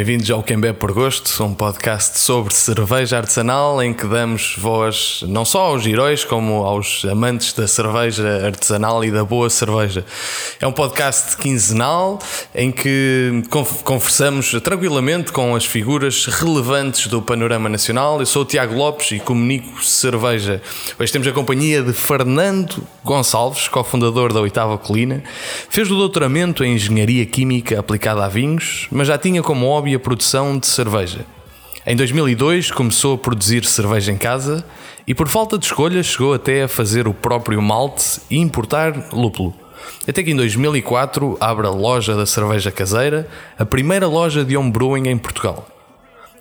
Bem-vindos ao Quem Bebe por Gosto, um podcast sobre cerveja artesanal em que damos voz não só aos heróis, como aos amantes da cerveja artesanal e da boa cerveja. É um podcast quinzenal em que conversamos tranquilamente com as figuras relevantes do panorama nacional. Eu sou o Tiago Lopes e comunico cerveja. Hoje temos a companhia de Fernando Gonçalves, cofundador da Oitava Colina. Fez o doutoramento em Engenharia Química aplicada a vinhos, mas já tinha como hobby a produção de cerveja. Em 2002 começou a produzir cerveja em casa e, por falta de escolha, chegou até a fazer o próprio malte e importar lúpulo. Até que em 2004 abre a loja da cerveja caseira, a primeira loja de homebrewing em Portugal.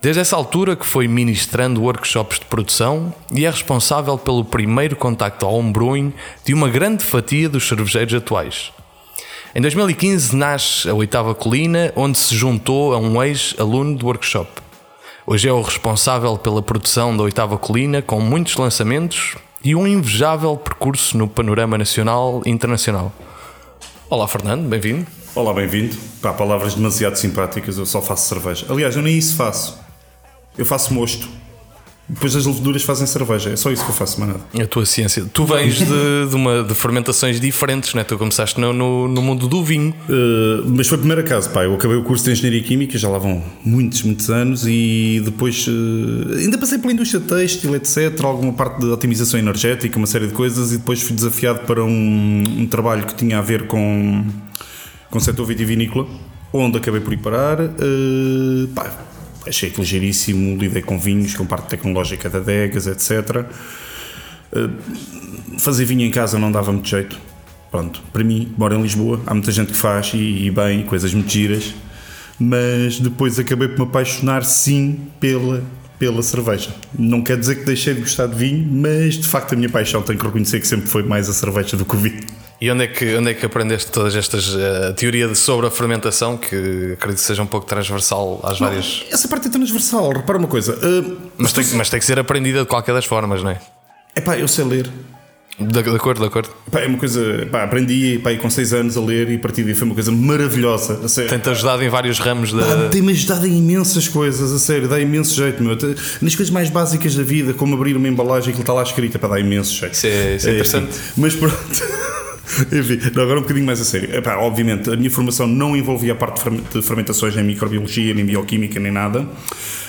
Desde essa altura que foi ministrando workshops de produção e é responsável pelo primeiro contacto ao homebrewing de uma grande fatia dos cervejeiros atuais. Em 2015 nasce a Oitava Colina, onde se juntou a um ex-aluno do workshop. Hoje é o responsável pela produção da Oitava Colina, com muitos lançamentos e um invejável percurso no panorama nacional e internacional. Olá, Fernando, bem-vindo. Olá, bem-vindo. Pá, palavras demasiado simpáticas, eu só faço cerveja. Aliás, eu nem isso faço. Eu faço mosto. Depois as leveduras fazem cerveja, é só isso que eu faço, manada. A tua ciência. Tu vens de, de, uma, de fermentações diferentes, né? Tu começaste no, no, no mundo do vinho. Uh, mas foi a primeira casa, pá. Eu acabei o curso de Engenharia Química, já lá vão muitos, muitos anos, e depois uh, ainda passei pela indústria têxtil, etc. Alguma parte de otimização energética, uma série de coisas, e depois fui desafiado para um, um trabalho que tinha a ver com, com o setor vitivinícola, onde acabei por ir parar. Uh, pá, achei que ligeiríssimo, lidei com vinhos, com parte tecnológica da Degas, etc. Eh, fazer vinho em casa não dava muito jeito. Pronto, para mim, moro em Lisboa, há muita gente que faz e, e bem, coisas muito giras, mas depois acabei por me apaixonar sim pela pela cerveja. Não quer dizer que deixei de gostar de vinho, mas de facto a minha paixão tem que reconhecer que sempre foi mais a cerveja do que o vinho. E onde é que, onde é que aprendeste todas estas uh, teoria sobre a fermentação que acredito que seja um pouco transversal às não, várias. Essa parte é transversal, repara uma coisa. Uh, mas, tem, mas tem que ser aprendida de qualquer das formas, não é? É pá, eu sei ler. De, de acordo, de acordo. Pá, é uma coisa. Pá, aprendi pá, com 6 anos a ler e a partir daí foi uma coisa maravilhosa. Tem-te ajudado em vários ramos da. Tem-me ajudado em imensas coisas, a sério, dá imenso jeito, meu. Nas coisas mais básicas da vida, como abrir uma embalagem que está lá escrita, para dar imenso jeito. Isso é, isso é, é interessante. Assim. Mas pronto. Enfim, agora um bocadinho mais a sério. Epá, obviamente, a minha formação não envolvia a parte de fermentações em microbiologia, nem bioquímica, nem nada.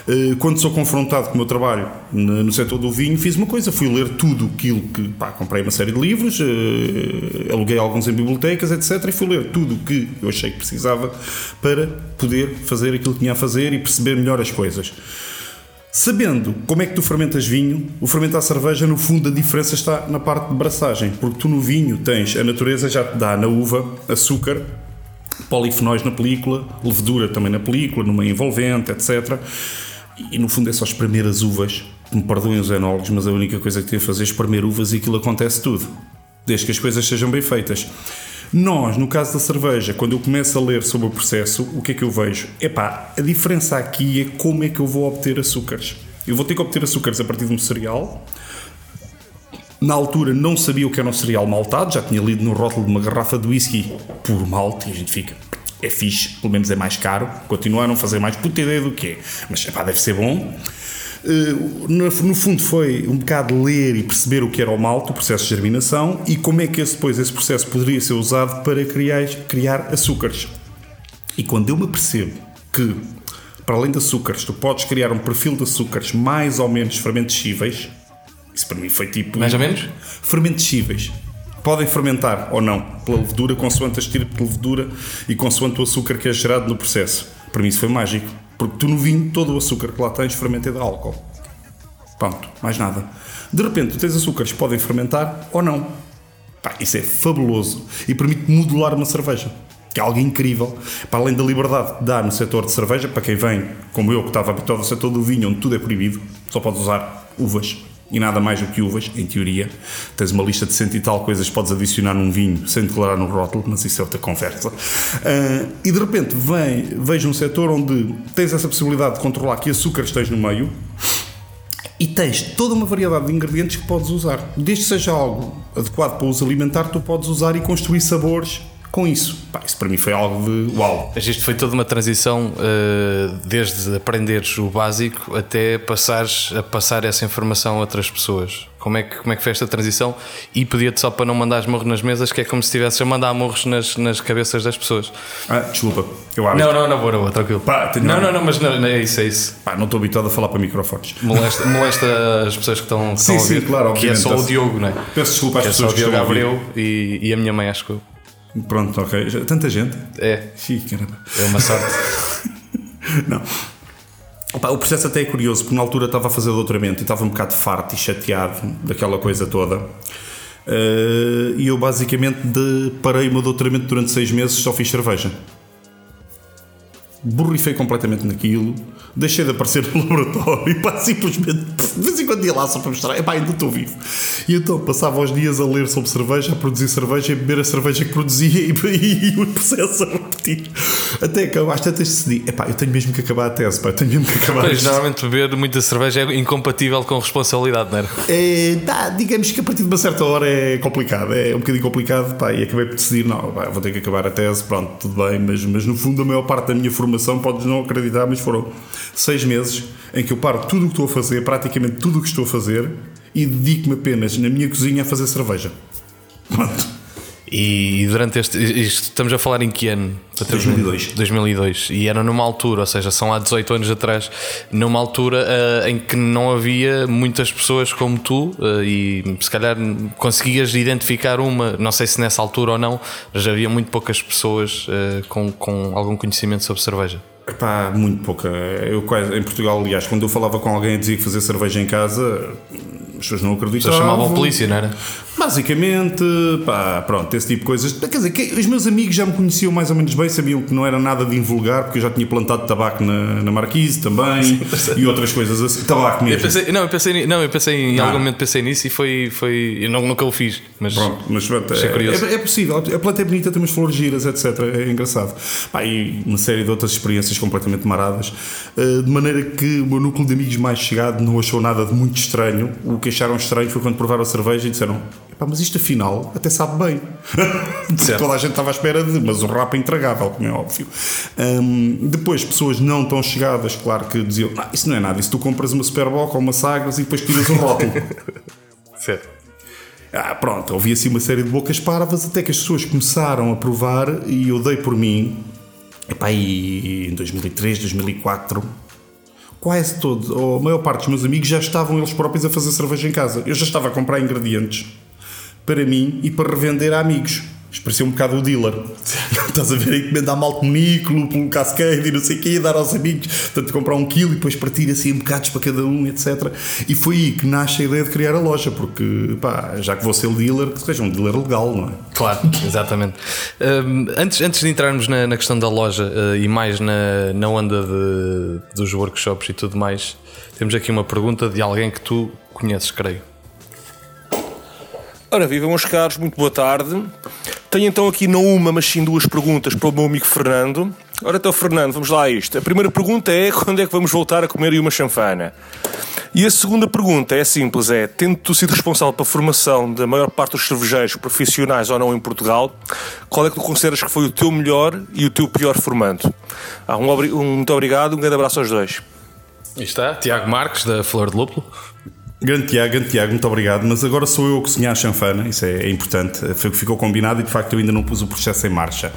Eh, quando sou confrontado com o meu trabalho no setor do vinho, fiz uma coisa: fui ler tudo aquilo que. Pá, comprei uma série de livros, eh, aluguei alguns em bibliotecas, etc. E fui ler tudo o que eu achei que precisava para poder fazer aquilo que tinha a fazer e perceber melhor as coisas. Sabendo como é que tu fermentas vinho, o fermentar cerveja, no fundo, a diferença está na parte de braçagem, porque tu no vinho tens, a natureza já te dá na uva açúcar, polifenóis na película, levedura também na película, numa envolvente, etc. E no fundo é só espremer as uvas. Me perdoem os enólogos, mas a única coisa que tem a fazer é espremer uvas e aquilo acontece tudo. Desde que as coisas sejam bem feitas. Nós, no caso da cerveja, quando eu começo a ler sobre o processo, o que é que eu vejo? Epá, a diferença aqui é como é que eu vou obter açúcares. Eu vou ter que obter açúcares a partir de um cereal. Na altura não sabia o que era um cereal maltado, já tinha lido no rótulo de uma garrafa de whisky por malte e a gente fica, é fixe, pelo menos é mais caro. Continuaram a fazer mais puta ideia do que é, mas epá, deve ser bom. Eh, no, fundo foi um bocado ler e perceber o que era o malte, o processo de germinação e como é que esse, depois esse processo poderia ser usado para criar, criar açúcares. E quando eu me percebo que, para além de açúcares, tu podes criar um perfil de açúcares mais ou menos fermentescíveis, isso para mim foi tipo. Mais ou menos? Fermentescíveis. Podem fermentar ou não pela levedura, consoante a estirpe de levedura e consoante o açúcar que é gerado no processo. Para mim isso foi mágico. Porque tu no vinho, todo o açúcar que lá tens fermenta é de álcool. Pronto, mais nada. De repente, tu tens açúcares que podem fermentar ou não. Pá, isso é fabuloso e permite modular uma cerveja. Que é algo incrível. Para além da liberdade que dá no setor de cerveja, para quem vem, como eu, que estava habituado ao setor do vinho, onde tudo é proibido, só podes usar uvas e nada mais do que uvas, em teoria. Tens uma lista de cento e tal coisas que podes adicionar num vinho sem declarar no rótulo, mas isso é outra conversa. Uh, e de repente vem, vejo um setor onde tens essa possibilidade de controlar que açúcares tens no meio e tens toda uma variedade de ingredientes que podes usar. Desde que seja algo adequado para uso alimentar, tu podes usar e construir sabores com isso. Pá, isso para mim foi algo de uau. Mas isto foi toda uma transição uh, desde aprenderes o básico até passares a passar essa informação a outras pessoas. Como é que, como é que foi esta transição? E pedia-te só para não mandar morros nas mesas, que é como se estivesse a mandar morros nas, nas cabeças das pessoas. Ah, desculpa, eu acho. Não, não, não, boa, boa, tranquilo. Pá, tenho- não, não, não, mas não, não, é isso, é isso. Pá, não estou habituado a falar para microfones. Molesta, molesta as pessoas que estão, que Sim, estão a sim, ouvir. claro, Que é só o obviamente. Diogo, não é? Peço desculpa às Que é só o pessoas que Diogo estão a ouvir. Abreu e, e a minha mãe, acho que eu. Pronto, ok. Tanta gente. É, Ih, caramba. é uma sorte. Não. Opa, o processo até é curioso, porque na altura estava a fazer doutoramento e estava um bocado farto e chateado daquela coisa toda. Eh, e eu basicamente de- parei o meu doutoramento durante seis meses só fiz cerveja. Borrifei completamente naquilo, deixei de aparecer no laboratório e pá, simplesmente de vez em quando ia lá só para mostrar, epá, ainda estou vivo. E então passava os dias a ler sobre cerveja, a produzir cerveja, a beber a cerveja que produzia e, e, o processo a repetir. Até que às tantas decidi, epá, eu tenho mesmo que acabar a tese, pá, eu tenho mesmo que acabar Pois, isto. normalmente beber muita cerveja é incompatível com responsabilidade, não era? É, tá, digamos que a partir de uma certa hora é complicado, é um bocadinho complicado, pá, e acabei por decidir, não, pá, vou ter que acabar a tese, pronto, tudo bem, mas, mas no fundo a maior parte da minha formação, podes não acreditar, mas foram seis meses em que eu paro tudo o que estou a fazer, praticamente tudo o que estou a fazer, e dedico-me apenas na minha cozinha a fazer cerveja. Pronto. E durante este. Isto, estamos a falar em que ano? 2002. 2002. E era numa altura, ou seja, são há 18 anos atrás, numa altura eh, em que não havia muitas pessoas como tu eh, e se calhar conseguias identificar uma, não sei se nessa altura ou não, mas havia muito poucas pessoas eh, com, com algum conhecimento sobre cerveja. Pá, muito pouca. Eu quase, em Portugal, aliás, quando eu falava com alguém e dizia que fazia cerveja em casa, as pessoas não acreditavam. chamavam a polícia, não era? Basicamente, pá, pronto, esse tipo de coisas. Quer dizer, que os meus amigos já me conheciam mais ou menos bem, sabiam que não era nada de invulgar, porque eu já tinha plantado tabaco na, na Marquise também e outras coisas assim. Tabaco Eu mesmo. pensei, não, eu pensei, não, eu pensei em Ah. algum momento pensei nisso e foi, foi eu não, nunca o fiz, mas Pronto, mas pronto, é, é, é possível. A planta é bonita, tem umas flores giras, etc. É engraçado. Pá, e uma série de outras experiências completamente maradas. eh, de maneira que o meu núcleo de amigos mais chegado não achou nada de muito estranho. O que acharam estranho foi quando provaram a cerveja e disseram: "Epá, mas isto afinal até sabe bem. Toda a gente estava à espera de, mas o rap é intragável, como é óbvio. Hum, depois, pessoas não tão chegadas, claro que diziam: "Ah, Isso não é nada, isso tu compras uma Superboc ou uma Sagres e depois tiras o rótulo. certo. Ah, pronto, ouvi assim uma série de bocas parvas até que as pessoas começaram a provar e eu dei por mim. Epá, e em 2003, 2004, quase todos, ou a maior parte dos meus amigos já estavam eles próprios a fazer cerveja em casa. Eu já estava a comprar ingredientes para mim e para revender a amigos. Isto parecia um bocado o dealer. Estás a ver aí encomendar malte Munique, lúpulo cascade e não sei o quê, dar aos amigos. Portanto, comprar um quilo e depois partir assim em bocados para cada um, etc. E foi aí que nasce a ideia de criar a loja, porque, pá, já que vou ser dealer, que seja um dealer legal, não é? Claro, exatamente. Hum, antes, antes de entrarmos na, na questão da loja eh, e mais na, na onda de- dos workshops e tudo mais, temos aqui uma pergunta de alguém que tu conheces, creio. Ora, viva, meus caros, muito boa tarde. Tenho então aqui não uma, mas sim duas perguntas para o meu amigo Fernando. Ora, então, Fernando, vamos lá a isto. A primeira pergunta é quando é que vamos voltar a comer uma chanfana? E a segunda pergunta é simples, é, tendo sido responsável pela formação da maior parte dos cervejeiros profissionais ou não em Portugal, qual é que tu consideras que foi o teu melhor e o teu pior formando? Ah, um, um muito obrigado, um grande abraço aos dois. Aí está, Tiago Marques, da Flor de Lúpulo. Grande Tiago, grande Tiago, muito obrigado. Mas agora sou eu a cozinhar a chanfana, isso é, é importante. Que ficou combinado e de facto eu ainda não pus o processo em marcha.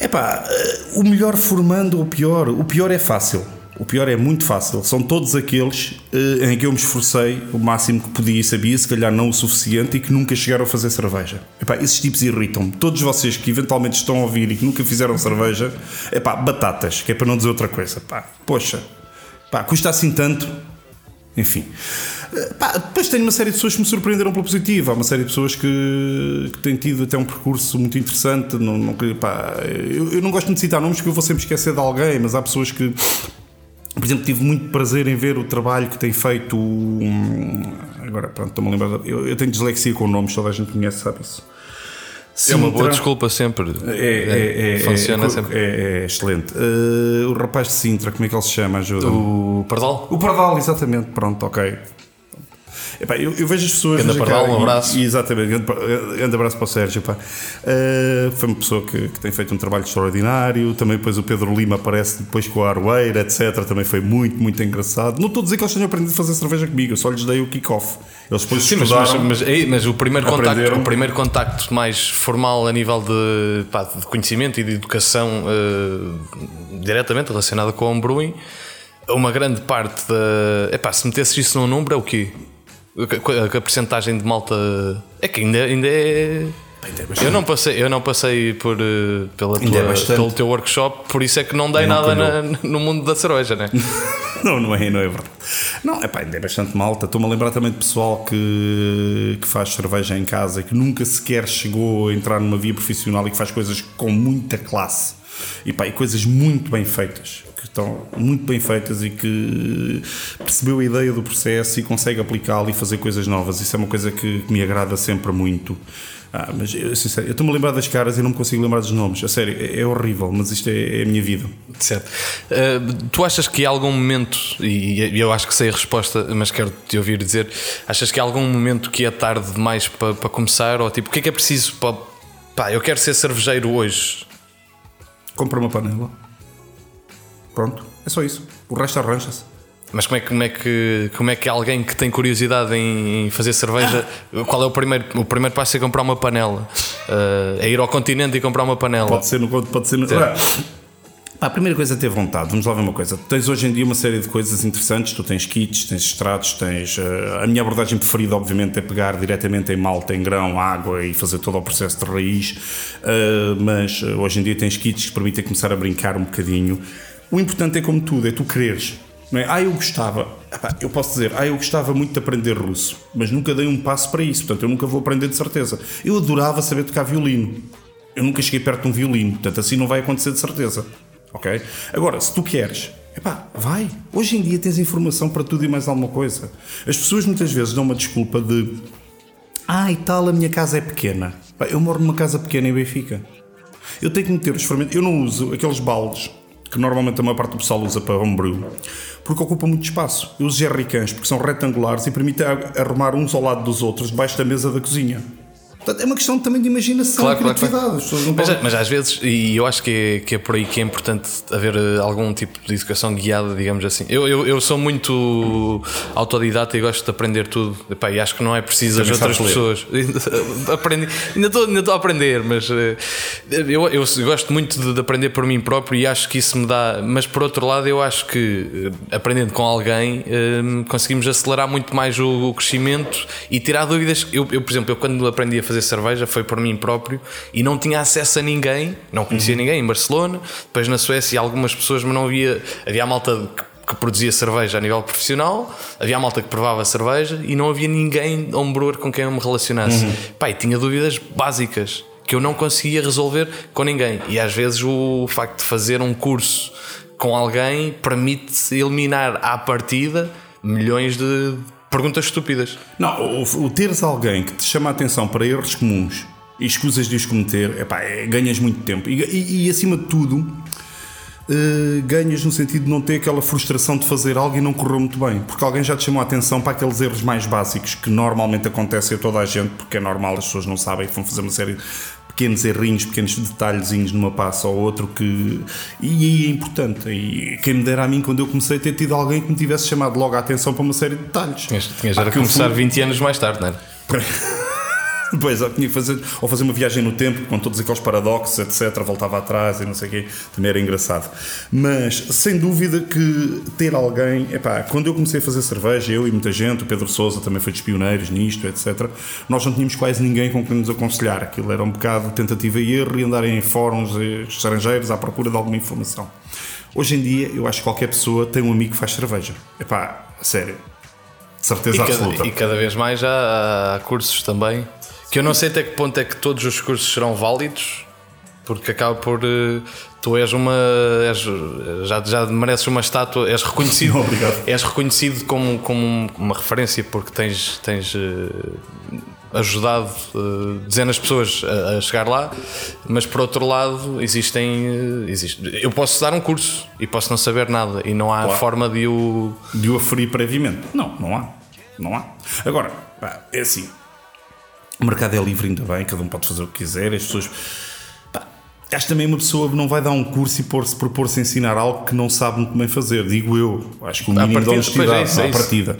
Epá, eh, o melhor formando o pior? O pior é fácil. O pior é muito fácil. São todos aqueles eh, em que eu me esforcei o máximo que podia e sabia, se calhar não o suficiente, e que nunca chegaram a fazer cerveja. Epá, esses tipos irritam-me. Todos vocês que eventualmente estão a ouvir e que nunca fizeram cerveja, epá, batatas, que é para não dizer outra coisa. Pá, poxa, pá, custa assim tanto. Enfim. Eh, pá, depois tenho uma série de pessoas que me surpreenderam pela positiva. Há uma série de pessoas que, que têm tido até um percurso muito interessante. Não, não, pá, eu, eu não gosto de citar nomes porque eu vou sempre esquecer de alguém, mas há pessoas que. Por exemplo, tive muito prazer em ver o trabalho que tem feito. hum, Agora, pronto, estou-me a lembrar. Eu, eu tenho dislexia com nomes, toda a gente conhece, sabe isso. É uma boa Sintra- desculpa sempre. É, é, é, Funciona é, sempre. é, é excelente. Eh, o rapaz de Sintra, como é que ele se chama? Ajuda. O Pardal? O Pardal, exatamente, pronto, ok. Epá, eu, eu vejo as pessoas. Mas, Pardal, um abraço. E, exatamente, grande, grande abraço para o Sérgio. Uh, foi uma pessoa que, que tem feito um trabalho extraordinário. Também depois o Pedro Lima aparece depois com a Aroeira, etc. Também foi muito, muito engraçado. Não estou a dizer que eles tenham aprendido a fazer cerveja comigo, eu só lhes dei o kick-off. Eles depois Sim, mas, estudaram. mas, mas, o, primeiro contacto, o primeiro contacto mais formal a nível de, pá, de conhecimento e de educação eh, diretamente relacionada com o homebrewing, uma grande parte da. Epá, se metesses isso num número, é o quê? A, a, percentagem de malta. É que ainda, ainda é. Ainda é. Eu não passei, eu não passei por, eh, pela é tua- bastante. pelo teu workshop, por isso é que não dei nada na- no mundo da cerveja, né? Não, não é, não é verdade. Não, epá, ainda é bastante malta. Estou-me a lembrar também de pessoal que, que faz cerveja em casa e que nunca sequer chegou a entrar numa via profissional e que faz coisas com muita classe. E, pá, e coisas muito bem feitas. Que estão muito bem feitas e que percebeu a ideia do processo e consegue aplicá-lo e fazer coisas novas. Isso é uma coisa que, me agrada sempre muito. Ah, mas eu, sincero, eu estou-me a lembrar das caras e não me consigo lembrar dos nomes. A sério, é, é horrível, mas isto é, é a minha vida. Certo. Uh, tu achas que há algum momento, e eu acho que sei a resposta, mas quero te ouvir dizer, achas que há algum momento que é tarde demais para, para começar? Ou tipo, o que é que é preciso para. Pá, eu quero ser cervejeiro hoje. Compra uma panela. Pronto, é só isso. O resto arranja-se. Mas como é, que, como, é que, como é que alguém que tem curiosidade em fazer cerveja, qual é o primeiro, o primeiro passo é comprar uma panela? Uh, é ir ao continente e comprar uma panela. Pode ser no pode ser no. Ora, A primeira coisa é ter vontade. Vamos lá ver uma coisa. Tens hoje em dia uma série de coisas interessantes. Tu tens kits, tens extratos, tens. eh, a minha abordagem preferida, obviamente, é pegar diretamente em malta, em grão, água e fazer todo o processo de raiz. Eh, mas eh, hoje em dia tens kits que permitem começar a brincar um bocadinho. O importante é como tudo, é tu quereres. Não é? Ah, eu gostava. Epá, eu posso dizer, ah, eu gostava muito de aprender russo, mas nunca dei um passo para isso, portanto eu nunca vou aprender de certeza. Eu adorava saber tocar violino. Eu nunca cheguei perto de um violino, portanto assim não vai acontecer de certeza. Ok? Agora, se tu queres, epá, vai. Hoje em dia tens informação para tudo e mais alguma coisa. As pessoas muitas vezes dão uma desculpa de ah, e tal, a minha casa é pequena. Eu moro numa casa pequena em Benfica. Eu tenho que meter os fermentos. Eu não uso aqueles baldes que normalmente a maior parte do pessoal usa para homebrew, porque ocupa muito espaço. Eu uso jerrycans porque são retangulares e permitem arrumar uns ao lado dos outros debaixo da mesa da cozinha. Portanto, é uma questão também de imaginação Claro, e claro, criatividade. claro. Não Mas, podem- mas às vezes, e eu acho que é, que é por aí que é importante haver eh, algum tipo de educação guiada, digamos assim. Eu, eu, eu sou muito autodidata e gosto de aprender tudo. Epá, e acho que não é preciso as outras pessoas. Aprendi, ainda estou ainda estou a aprender, mas eh, eu, eu gosto muito de, de aprender por mim próprio e acho que isso me dá. Mas por outro lado, eu acho que eh, aprendendo com alguém conseguimos acelerar muito mais o, o crescimento e tirar dúvidas. Eu, eu, por exemplo, eu quando aprendi a fazer cerveja foi por mim próprio e não tinha acesso a ninguém, não conhecia ninguém em Barcelona, depois na Suécia algumas pessoas, mas não havia. Havia a malta que que produzia cerveja a nível profissional, havia a malta que provava cerveja e não havia ninguém homebrewer com quem eu me relacionasse. Pá, e tinha dúvidas básicas que eu não conseguia resolver com ninguém. E às vezes o facto de fazer um curso com alguém permite eliminar à partida milhões de perguntas estúpidas. Não, o, o teres alguém que te chama a atenção para erros comuns e escusas de os cometer, epá, é, ganhas muito tempo. E, e- e, acima de tudo, eh, ganhas no sentido de não ter aquela frustração de fazer algo e não correu muito bem. Porque alguém já te chamou a atenção para aqueles erros mais básicos que normalmente acontecem a toda a gente, porque é normal, as pessoas não sabem, vão fazer uma série pequenos errinhos, pequenos detalhezinhos numa passa ou outro que. E aí é importante. E quem me dera a mim quando eu comecei ter tido alguém que me tivesse chamado logo a atenção para uma série de detalhes. Tinhas, tinhas eu começar fui- 20 anos mais tarde, não é? Pois, eu tinha que fazer, ou fazer uma viagem no tempo com todos aqueles paradoxos, etc. Voltava atrás e não sei o quê, também era engraçado. Mas, sem dúvida, que ter alguém, epá, quando eu comecei a fazer cerveja, eu e muita gente, o Pedro Souza também foi dos pioneiros nisto, etc. Nós não tínhamos quase ninguém com quem nos aconselhar. Aquilo era um bocado tentativa e erro e andar em fóruns estrangeiros à procura de alguma informação. Hoje em dia, eu acho que qualquer pessoa tem um amigo que faz cerveja. Epá, sério. Certeza E cada, absoluta. e cada vez mais há, há cursos também. Que eu não sei até que ponto é que todos os cursos serão válidos, porque acaba por. eh, Tu és uma. És, já, já mereces uma estátua, és reconhecido. Obrigado. És reconhecido como, como uma referência porque tens, tens eh, ajudado eh, dezenas de pessoas a, a chegar lá, mas por outro lado existem. existe, eu posso dar um curso e posso não saber nada e não há Claro. forma de o. De o aferir previamente. Não, não há. Não há. Agora, é assim. O mercado é livre, ainda bem, cada um pode fazer o que quiser, as pessoas. Pá, acho também uma pessoa não vai dar um curso e propor-se a ensinar algo que não sabe muito bem fazer, digo eu. Acho que o mínimo de honestidade é isso, é à partida.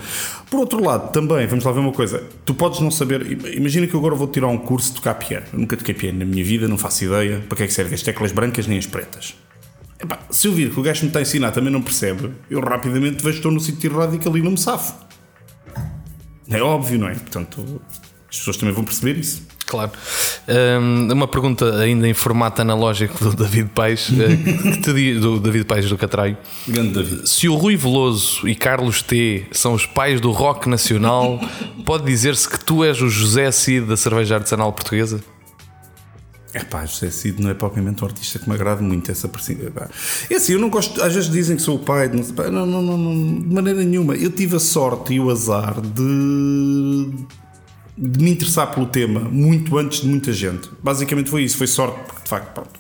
Por outro lado, também, vamos lá ver uma coisa, tu podes não saber. Imagina que eu agora vou tirar um curso de tocar piano. Eu nunca toquei piano na minha vida, não faço ideia para que é que servem as teclas brancas nem as pretas. Epá, se eu vir que o gajo me está a ensinar também não percebe, eu rapidamente vejo que estou no sítio errado e que ali não me safo. É óbvio, não é? Portanto, as pessoas também vão perceber isso. Claro. Um, uma pergunta ainda em formato analógico do David Paes, eh, diz, do David Paes do Catraio. Grande David. Se o Rui Veloso e Carlos T são os pais do rock nacional, pode dizer-se que tu és o José Cid da cerveja artesanal portuguesa? É pá, José Cid não é propriamente um artista que me agrada muito essa É assim, eu não gosto. Às vezes dizem que sou o pai, não, não, não, não, de maneira nenhuma. Eu tive a sorte e o azar de, de me interessar pelo tema muito antes de muita gente. Basicamente foi isso, foi sorte, porque de facto, pronto,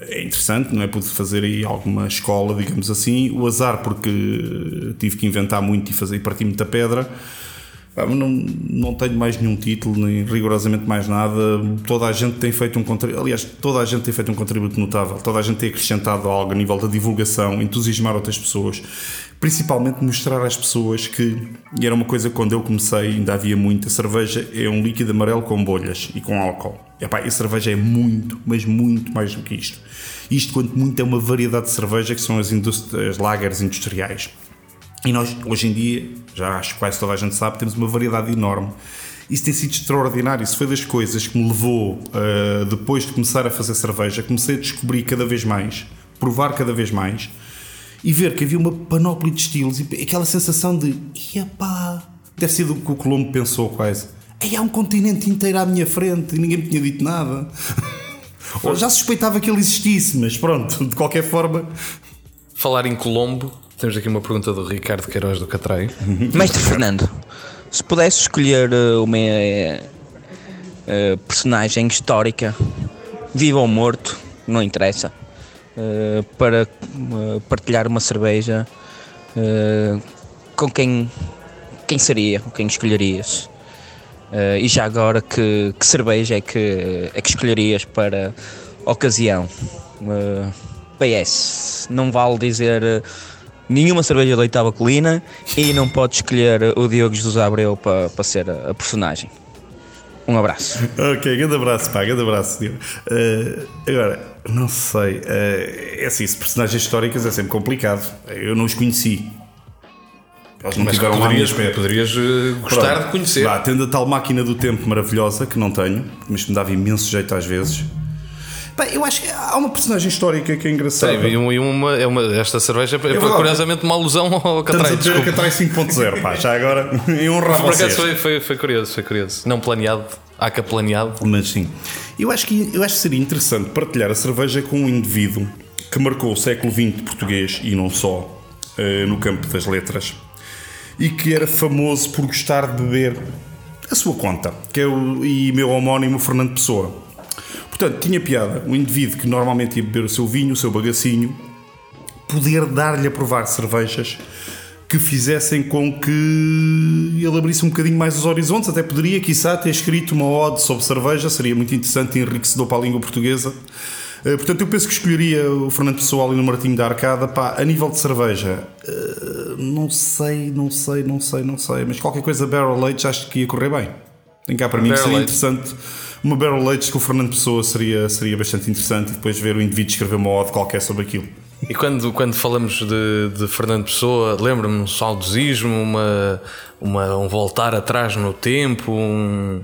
é interessante, não é? Pude fazer aí alguma escola, digamos assim. O azar, porque tive que inventar muito e fazer e partir muita pedra. Não, não tenho mais nenhum título, nem rigorosamente mais nada. Toda a gente tem feito um contributo, aliás, toda a gente tem feito um contributo notável. Toda a gente tem acrescentado algo a nível da divulgação, entusiasmar outras pessoas, principalmente mostrar às pessoas que, e era uma coisa que quando eu comecei ainda havia muito, a cerveja é um líquido amarelo com bolhas e com álcool. Epá, a cerveja é muito, mas muito mais do que isto. Isto, quanto muito, é uma variedade de cerveja que são as, as lagers industriais. E nós, hoje em dia, já acho que quase toda a gente sabe, temos uma variedade enorme. Isso tem sido extraordinário. Isso foi das coisas que me levou, uh, depois de começar a fazer cerveja, comecei a descobrir cada vez mais, provar cada vez mais e ver que havia uma panóplia de estilos e aquela sensação de, pá, deve ser do que o Colombo pensou quase. Aí há um continente inteiro à minha frente e ninguém me tinha dito nada. Ou já suspeitava que ele existisse, mas pronto, de qualquer forma. Falar em Colombo, temos aqui uma pergunta do Ricardo Queiroz do Catrai. Mestre Fernando, se pudesse escolher eh, uma uh, personagem histórica, vivo ou morto, não interessa, uh, para uh, partilhar uma cerveja, com quem, quem seria, quem escolherias? e já agora, que, que cerveja é que, é que escolherias para ocasião? PS, não vale dizer nenhuma cerveja de oitava colina e não pode escolher o Diogo Jesus Abreu para, para ser a, a personagem. Um abraço. Ok, grande abraço, pá, grande abraço. Uh, agora, não sei. Uh, é assim, se personagens históricas é sempre complicado. Eu não os conheci. Eles não Mas tiveram poderias, poderias uh, gostar Pronto, de conhecer. Vá, tendo a tal máquina do tempo maravilhosa que não tenho, mas que me dava imenso jeito às vezes. Bem, eu acho que há uma personagem histórica que é engraçada. Sim, e uma, é uma, esta cerveja é, é curiosamente uma alusão ao Catrai. Estamos a Catrai 5.0, pá, já agora em honra a Por acaso foi, foi, foi curioso, foi curioso. Não planeado, há que planeado. Mas sim, eu acho, que, eu acho que seria interessante partilhar a cerveja com um indivíduo que marcou o século XX português e não só uh, no campo das letras e que era famoso por gostar de beber a sua conta, que é o e meu homónimo Fernando Pessoa. Portanto, tinha piada o indivíduo que normalmente ia beber o seu vinho, o seu bagacinho, poder dar-lhe a provar cervejas que fizessem com que ele abrisse um bocadinho mais os horizontes. Até poderia, quiçá, ter escrito uma ode sobre cerveja, seria muito interessante e enriquecedor para a língua portuguesa. Eh, portanto, eu penso que escolheria o Fernando Pessoal e no Martinho da Arcada. Pá, a nível de cerveja, eh, não sei, não sei, não sei, não sei, mas qualquer coisa Barrel Age acho que ia correr bem. Tem cá para mim, seria interessante uma Barrel Age com o Fernando Pessoa seria, seria bastante interessante e depois ver o indivíduo escrever uma ode qualquer sobre aquilo. E quando, quando falamos de, de Fernando Pessoa, lembra-me um saudosismo, uma, uma, um voltar atrás no tempo, um,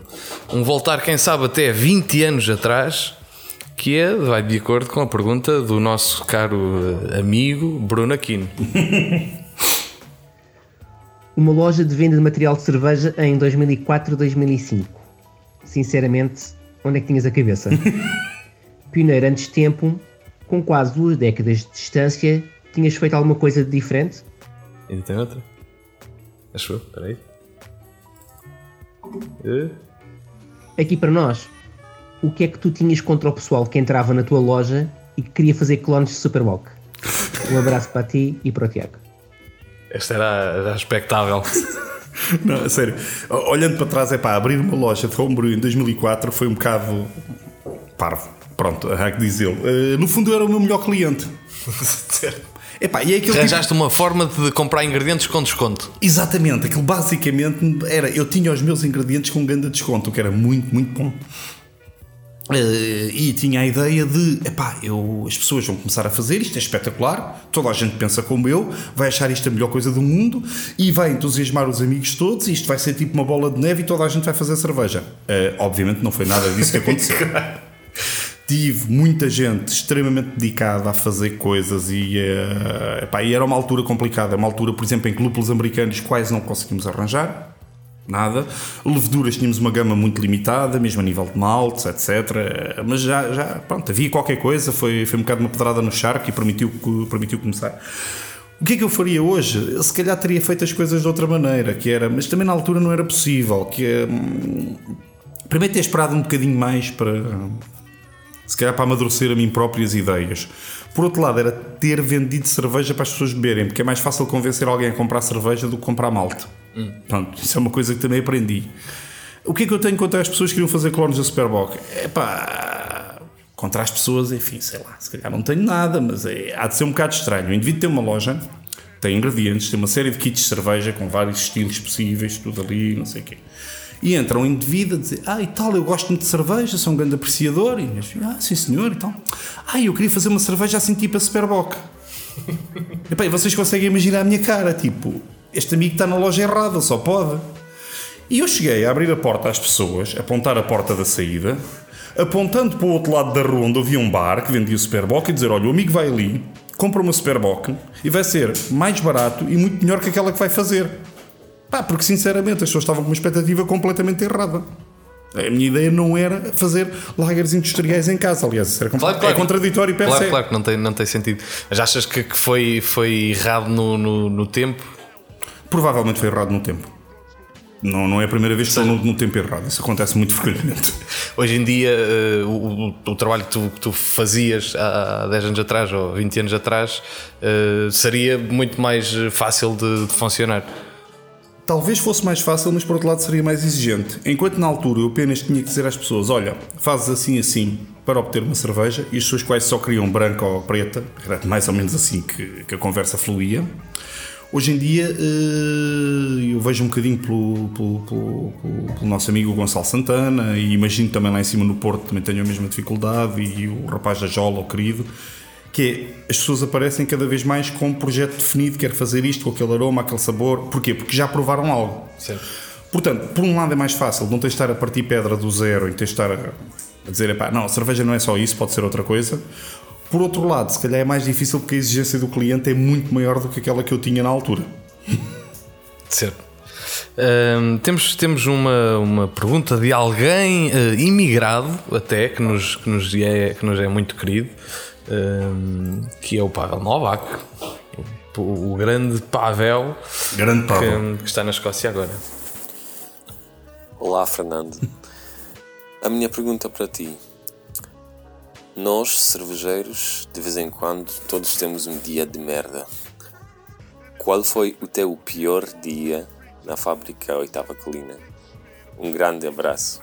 um voltar, quem sabe, até 20 anos atrás, que é, vai de acordo com a pergunta do nosso caro amigo Bruno Aquino. uma loja de venda de material de cerveja em 2004-2005 sinceramente, onde é que tinhas a cabeça? Pioneiro antes de tempo, com quase duas décadas de distância, tinhas feito alguma coisa de diferente? Ainda tem outra? Acho eu, peraí. Uh. Aqui para nós, o que é que tu tinhas contra o pessoal que entrava na tua loja e que queria fazer clones de Superwalk? Um abraço para ti e para o Tiago. Esta era, era expectável. Não, sério. Olhando para trás, é pá, abrir uma loja de homebrew em 2004 foi um bocado parvo. Pronto, há que dizê-lo. Uh, no fundo, eu era o meu melhor cliente. Epá, e é Arranjaste tipo... uma forma de comprar ingredientes com desconto. Exatamente, aquilo basicamente era. Eu tinha os meus ingredientes com um grande desconto, o que era muito, muito bom. Uh, e tinha a ideia de, epá, eu, as pessoas vão começar a fazer isto, é espetacular, toda a gente pensa como eu, vai achar isto a melhor coisa do mundo e vai entusiasmar os amigos todos, e isto vai ser tipo uma bola de neve e toda a gente vai fazer cerveja. Uh, obviamente não foi nada disso que aconteceu. Tive muita gente extremamente dedicada a fazer coisas e, uh, epá, e era uma altura complicada, uma altura, por exemplo, em que lúpulos americanos quase não conseguimos arranjar nada. Leveduras tínhamos uma gama muito limitada, mesmo a nível de maltes, etc. Mas já, já pronto, havia qualquer coisa, foi, foi um bocado uma pedrada no charco e permitiu, permitiu começar. O que é que eu faria hoje? Se calhar teria feito as coisas de outra maneira, que era, mas também na altura não era possível, que é, primeiro ter esperado um bocadinho mais para se calhar para amadurecer a mim próprias ideias. Por outro lado, era ter vendido cerveja para as pessoas beberem, porque é mais fácil convencer alguém a comprar cerveja do que comprar malte. Hum. Pronto, isso é uma coisa que também aprendi. O que é que eu tenho contra as pessoas que queriam fazer clones da Superboc? É pá, contra as pessoas, enfim, sei lá, se calhar não tenho nada, mas é, há de ser um bocado estranho. O indivíduo tem uma loja, tem ingredientes, tem uma série de kits de cerveja com vários estilos possíveis, tudo ali, não sei o quê. E entram em devido a dizer, ah, e tal, eu gosto muito de cerveja, sou um grande apreciador. E eu, ah, sim senhor, e tal. Ah, eu queria fazer uma cerveja assim tipo a Superboc. e, pá, vocês conseguem imaginar a minha cara, tipo, este amigo está na loja errada, só pode. E eu cheguei a abrir a porta às pessoas, apontar a porta da saída, apontando para o outro lado da rua onde havia um bar que vendia o Superboc e dizer: Olha, o amigo vai ali, compra uma Superboc e vai ser mais barato e muito melhor que aquela que vai fazer. Pá, porque sinceramente as pessoas estavam com uma expectativa completamente errada. A minha ideia não era fazer lagers industriais em casa, aliás, era claro, claro. é contraditório per claro, claro que não tem, não tem sentido. Mas achas que, que foi, foi errado no, no, no tempo? Provavelmente foi errado no tempo. Não, não é a primeira vez que estou no, no, tempo errado, isso acontece muito frequentemente. Hoje em dia, uh, o, o, trabalho que tu, que tu, fazias há 10 anos atrás ou 20 anos atrás uh, seria muito mais fácil de, de, funcionar. Talvez fosse mais fácil, mas por outro lado seria mais exigente. Enquanto na altura eu apenas tinha que dizer às pessoas: olha, fazes assim assim para obter uma cerveja, e as pessoas quase só queriam branca ou preta, era mais ou menos assim que, que a conversa fluía. Hoje em dia eh, eu vejo um bocadinho pelo, pelo, pelo, pelo, nosso amigo Gonçalo Santana e imagino também lá em cima no Porto também tenho a mesma dificuldade e o rapaz da Jola, o querido, que é, as pessoas aparecem cada vez mais com um projeto definido, quer fazer isto com aquele aroma, aquele sabor. Porquê? Porque já provaram algo. Certo. Portanto, por um lado é mais fácil, não tens de estar a partir pedra do zero e tens de estar a, a dizer, epá, não, a cerveja não é só isso, pode ser outra coisa. Por outro lado, se calhar é mais difícil porque a exigência do cliente é muito maior do que aquela que eu tinha na altura. Certo. Um, temos temos uma, uma pergunta de alguém uh, imigrado, até, que nos, que, nos é, que nos é muito querido, um, que é o Pavel Novak, o, o grande Pavel, grande Pavel. Que, que está na Escócia agora. Olá, Fernando. A minha pergunta para ti nós, cervejeiros, de vez em quando, todos temos um dia de merda. Qual foi o teu pior dia na fábrica Oitava Colina? Um grande abraço.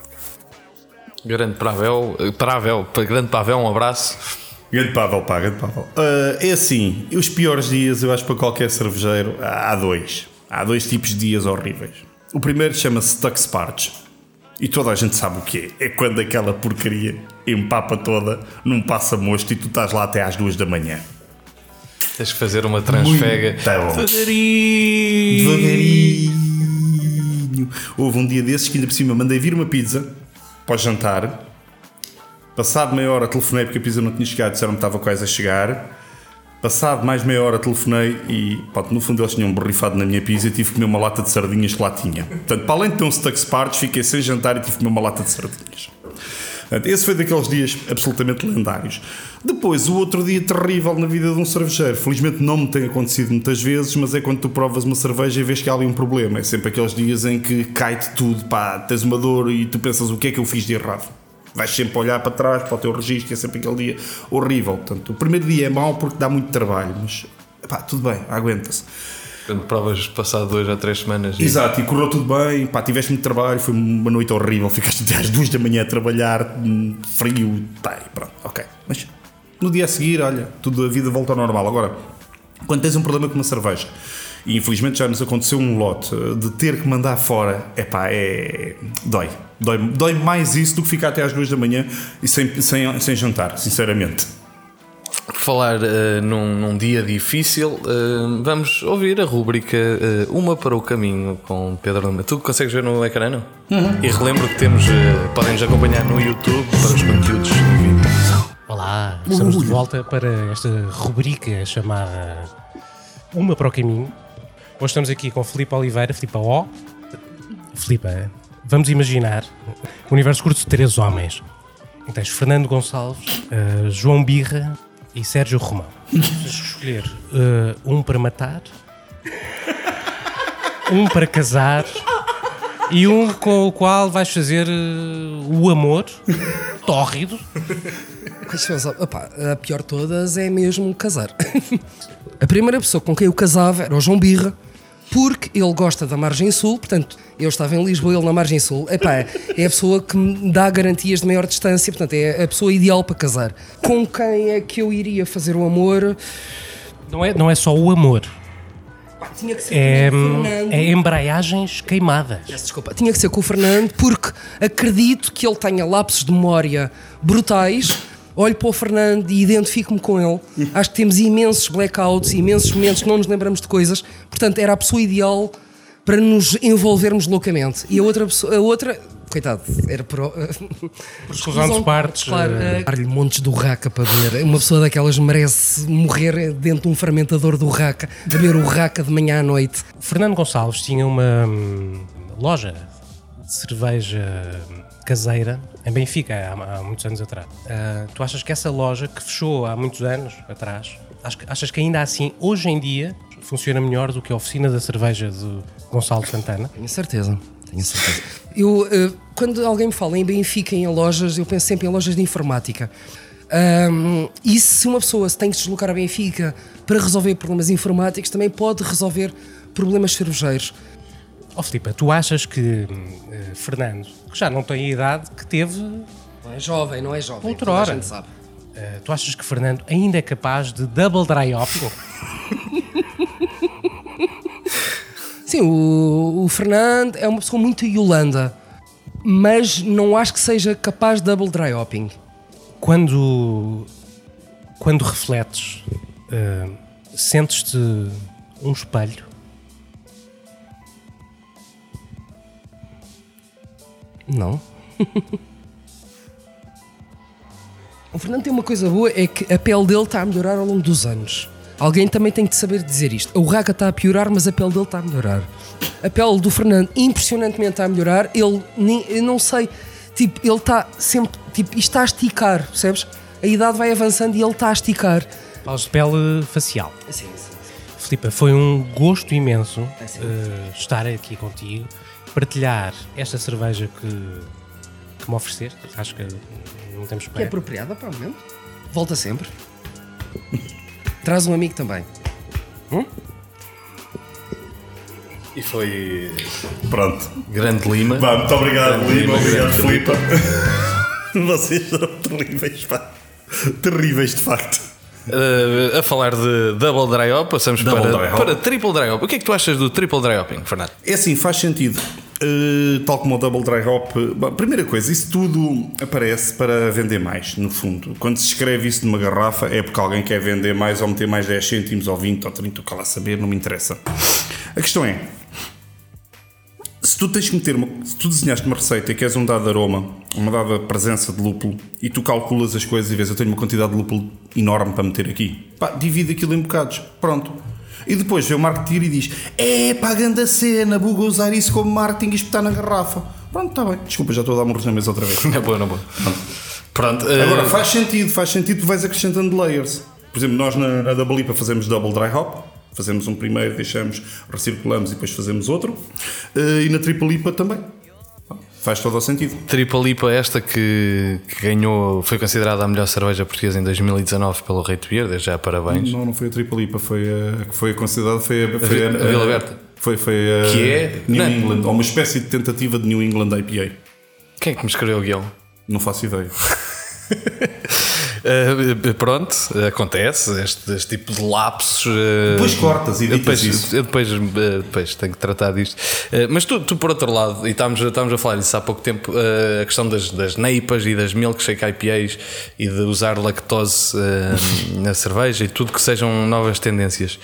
Grande Pavel, Pavel, grande Pavel, um abraço. Grande Pavel, pá, grande Pavel. Uh, é assim, os piores dias, eu acho para qualquer cervejeiro, há dois. Há dois tipos de dias horríveis. O primeiro chama-se Tuck Sparge e toda a gente sabe o que é. É quando aquela porcaria empapa toda num passa-mosto e tu estás lá até às duas da manhã. Tens que fazer uma transfega. Devagarinho. Devagarinho. Houve um dia desses que ainda por cima mandei vir uma pizza para o jantar. Passado meia hora telefonei porque a pizza não tinha chegado, disseram que estava quase a chegar. Passado mais meia hora telefonei e, pá, no fundo eles tinham borrifado na minha pizza e tive que comer uma lata de sardinhas que lá tinha. Portanto, para além de ter um stuck sparge, fiquei sem jantar e tive que comer uma lata de sardinhas. Portanto, esse foi daqueles dias absolutamente lendários. Depois, o outro dia terrível na vida de um cervejeiro, felizmente não me tem acontecido muitas vezes, mas é quando tu provas uma cerveja e vês que há ali um problema. É sempre aqueles dias em que cai-te tudo, pá, tens uma dor e tu pensas o que é que eu fiz de errado vais sempre olhar para trás, para o teu registro, é sempre aquele dia horrível. Portanto, o primeiro dia é mau porque dá muito trabalho, mas pá, tudo bem, aguenta-se. Provas passado duas ou três semanas. e- Exato, e correu tudo bem, pá, tiveste muito trabalho, foi uma noite horrível, ficaste até às duas da manhã a trabalhar, hum, frio, tá, e pronto, ok. Mas no dia a seguir, olha, tudo a vida volta ao normal. Agora, quando tens um problema com uma cerveja, e infelizmente já nos aconteceu um lote eh, de ter que mandar fora, epá, é. dói. Dói, dói mais isso do que ficar até às duas da manhã e sem, sem, sem jantar, sinceramente. Falar eh, num, num dia difícil, eh, vamos ouvir a rúbrica eh, Uma para o Caminho com Pedro Lima. Tu consegues ver no ecrã, não? E relembro que temos, podem nos acompanhar no YouTube para os conteúdos em vídeo. Olá, estamos de volta para esta rubrica chamada Uma para o Caminho. Hoje estamos aqui com Filipe Oliveira, Filipe O. Filipe, vamos imaginar o universo curto de três homens. Tens Fernando Gonçalves, João Birra e Sérgio Romão. Que escolher eh, um para matar, um para casar e um com o qual vais fazer eh, o amor tórrido. Opá, a pior de todas é mesmo casar. a primeira pessoa com quem eu casava era o João Birra, porque ele gosta da Margem Sul, portanto, eu estava em Lisboa, ele na Margem Sul. Epá, é a pessoa que me dá garantias de maior distância, portanto, é a pessoa ideal para casar. Com quem é que eu iria fazer o amor? Não é, não é só o amor, Pá, tinha que ser é, com o Fernando. é embreagens queimadas. Peço Desculpa, tinha que ser com o Fernando porque acredito que ele tenha lapsos de memória brutais. Olho para o Fernando e identifico-me com ele. Acho que temos imensos blackouts, imensos momentos que não nos lembramos de coisas. Portanto, era a pessoa ideal para nos envolvermos loucamente. E a outra pessoa, a outra, coitado, era exclusão de partes, Claro, eh, dar-lhe montes do raca para beber. Uma pessoa daquelas merece morrer dentro de um fermentador do raca, beber o raca de manhã à noite. Fernando Gonçalves tinha uma hum, loja de cerveja caseira em Benfica há, há muitos anos atrás. Ah, tu achas que essa loja que fechou há muitos anos atrás, achas que- ainda assim, hoje em dia, funciona melhor do que a oficina da cerveja de Gonçalo Santana? Tenho certeza, tenho certeza. Eu, eh, quando alguém me fala em Benfica em lojas, eu penso sempre em lojas de informática. Ahm, e se uma pessoa se tem que se deslocar a Benfica para resolver problemas informáticos, também pode resolver problemas cervejeiros. Ó Filipe, tu achas que eh, Fernando, que já não tem a idade que teve, Não é jovem, não é jovem. Outra toda a hora. gente sabe. eh, tu achas que Fernando ainda é capaz de double dry hopping? Sim, o, o Fernando é uma pessoa muito Yolanda, mas não acho que seja capaz de double dry hopping. quando quando refletes eh, sentes-te um espelho Não. o Fernando tem uma coisa boa, é que a pele dele está a melhorar ao longo dos anos. Alguém também tem que saber dizer isto. O Raga está a piorar, mas a pele dele está a melhorar. A pele do Fernando impressionantemente está a melhorar. Ele, nem, eu não sei, tipo, ele está sempre, tipo, isto está a esticar, percebes? A idade vai avançando e ele está a esticar. Falas de pele facial Sim, sim. Filipe, foi um gosto imenso eh, estar aqui contigo partilhar esta cerveja que, que me ofereceste acho que não temos Que é apropriada para o momento. Volta sempre. Traz um amigo também. E foi Pronto. Grande Lima. Vá, muito obrigado, Grande Lima. Obrigado, Filipe. Vocês são terríveis, pá. Terríveis, de facto. Uh, a falar de Double Dry Hop, passamos Double para, dry hop. para Triple Dry Hop. O que é que tu achas do Triple Dry Hopping, Fernando? É assim, faz sentido. Uh, tal como o Double Dry Hop. Bom, primeira coisa, isso tudo aparece para vender mais, no fundo. Quando se escreve isso numa garrafa, é porque alguém quer vender mais ou meter mais 10 cêntimos ou 20 ou 30, o que lá saber, não me interessa. A questão é. Se tu tens que meter uma, se tu desenhaste uma receita e queres um dado aroma, uma dada presença de lúpulo e tu calculas as coisas e vês eu tenho uma quantidade de lúpulo enorme para meter aqui, pá, divide aquilo em bocados, pronto. E depois vê o marketing e diz: É pá, grande cena, buga usar isso como marketing e espetar na garrafa. Pronto, está bem. Desculpa, já estou a dar morros na mesa outra vez. É boa, não é boa. Pronto. uh, Agora faz sentido, faz sentido que vais acrescentando layers. Por exemplo, nós na, na Double IPA fazemos double dry hop, fazemos um primeiro, deixamos, recirculamos e depois fazemos outro. Eh, e na Triple IPA também. Faz todo o sentido. Tripa Lipa, esta que, que ganhou, foi considerada a melhor cerveja portuguesa em 2019 pelo Rei de Beer, já parabéns. Não, não foi a Triplipa, foi a que foi considerada foi a, foi Vi- a Vila Berta. Foi, foi a Que é? New Não. England, ou uma espécie de tentativa de New England IPA. Quem é que me escreveu o guião? Não faço ideia. Uh, pronto, acontece este, este tipo de lapsos. uh, Depois cortas e depois, isso. depois, uh, depois tenho que tratar disto. Uh, mas tu, tu, por outro lado, e estávamos, estávamos a falar disso há pouco tempo, a questão das, das neipas e das milkshake IPAs e de usar lactose na cerveja e tudo que sejam novas tendências.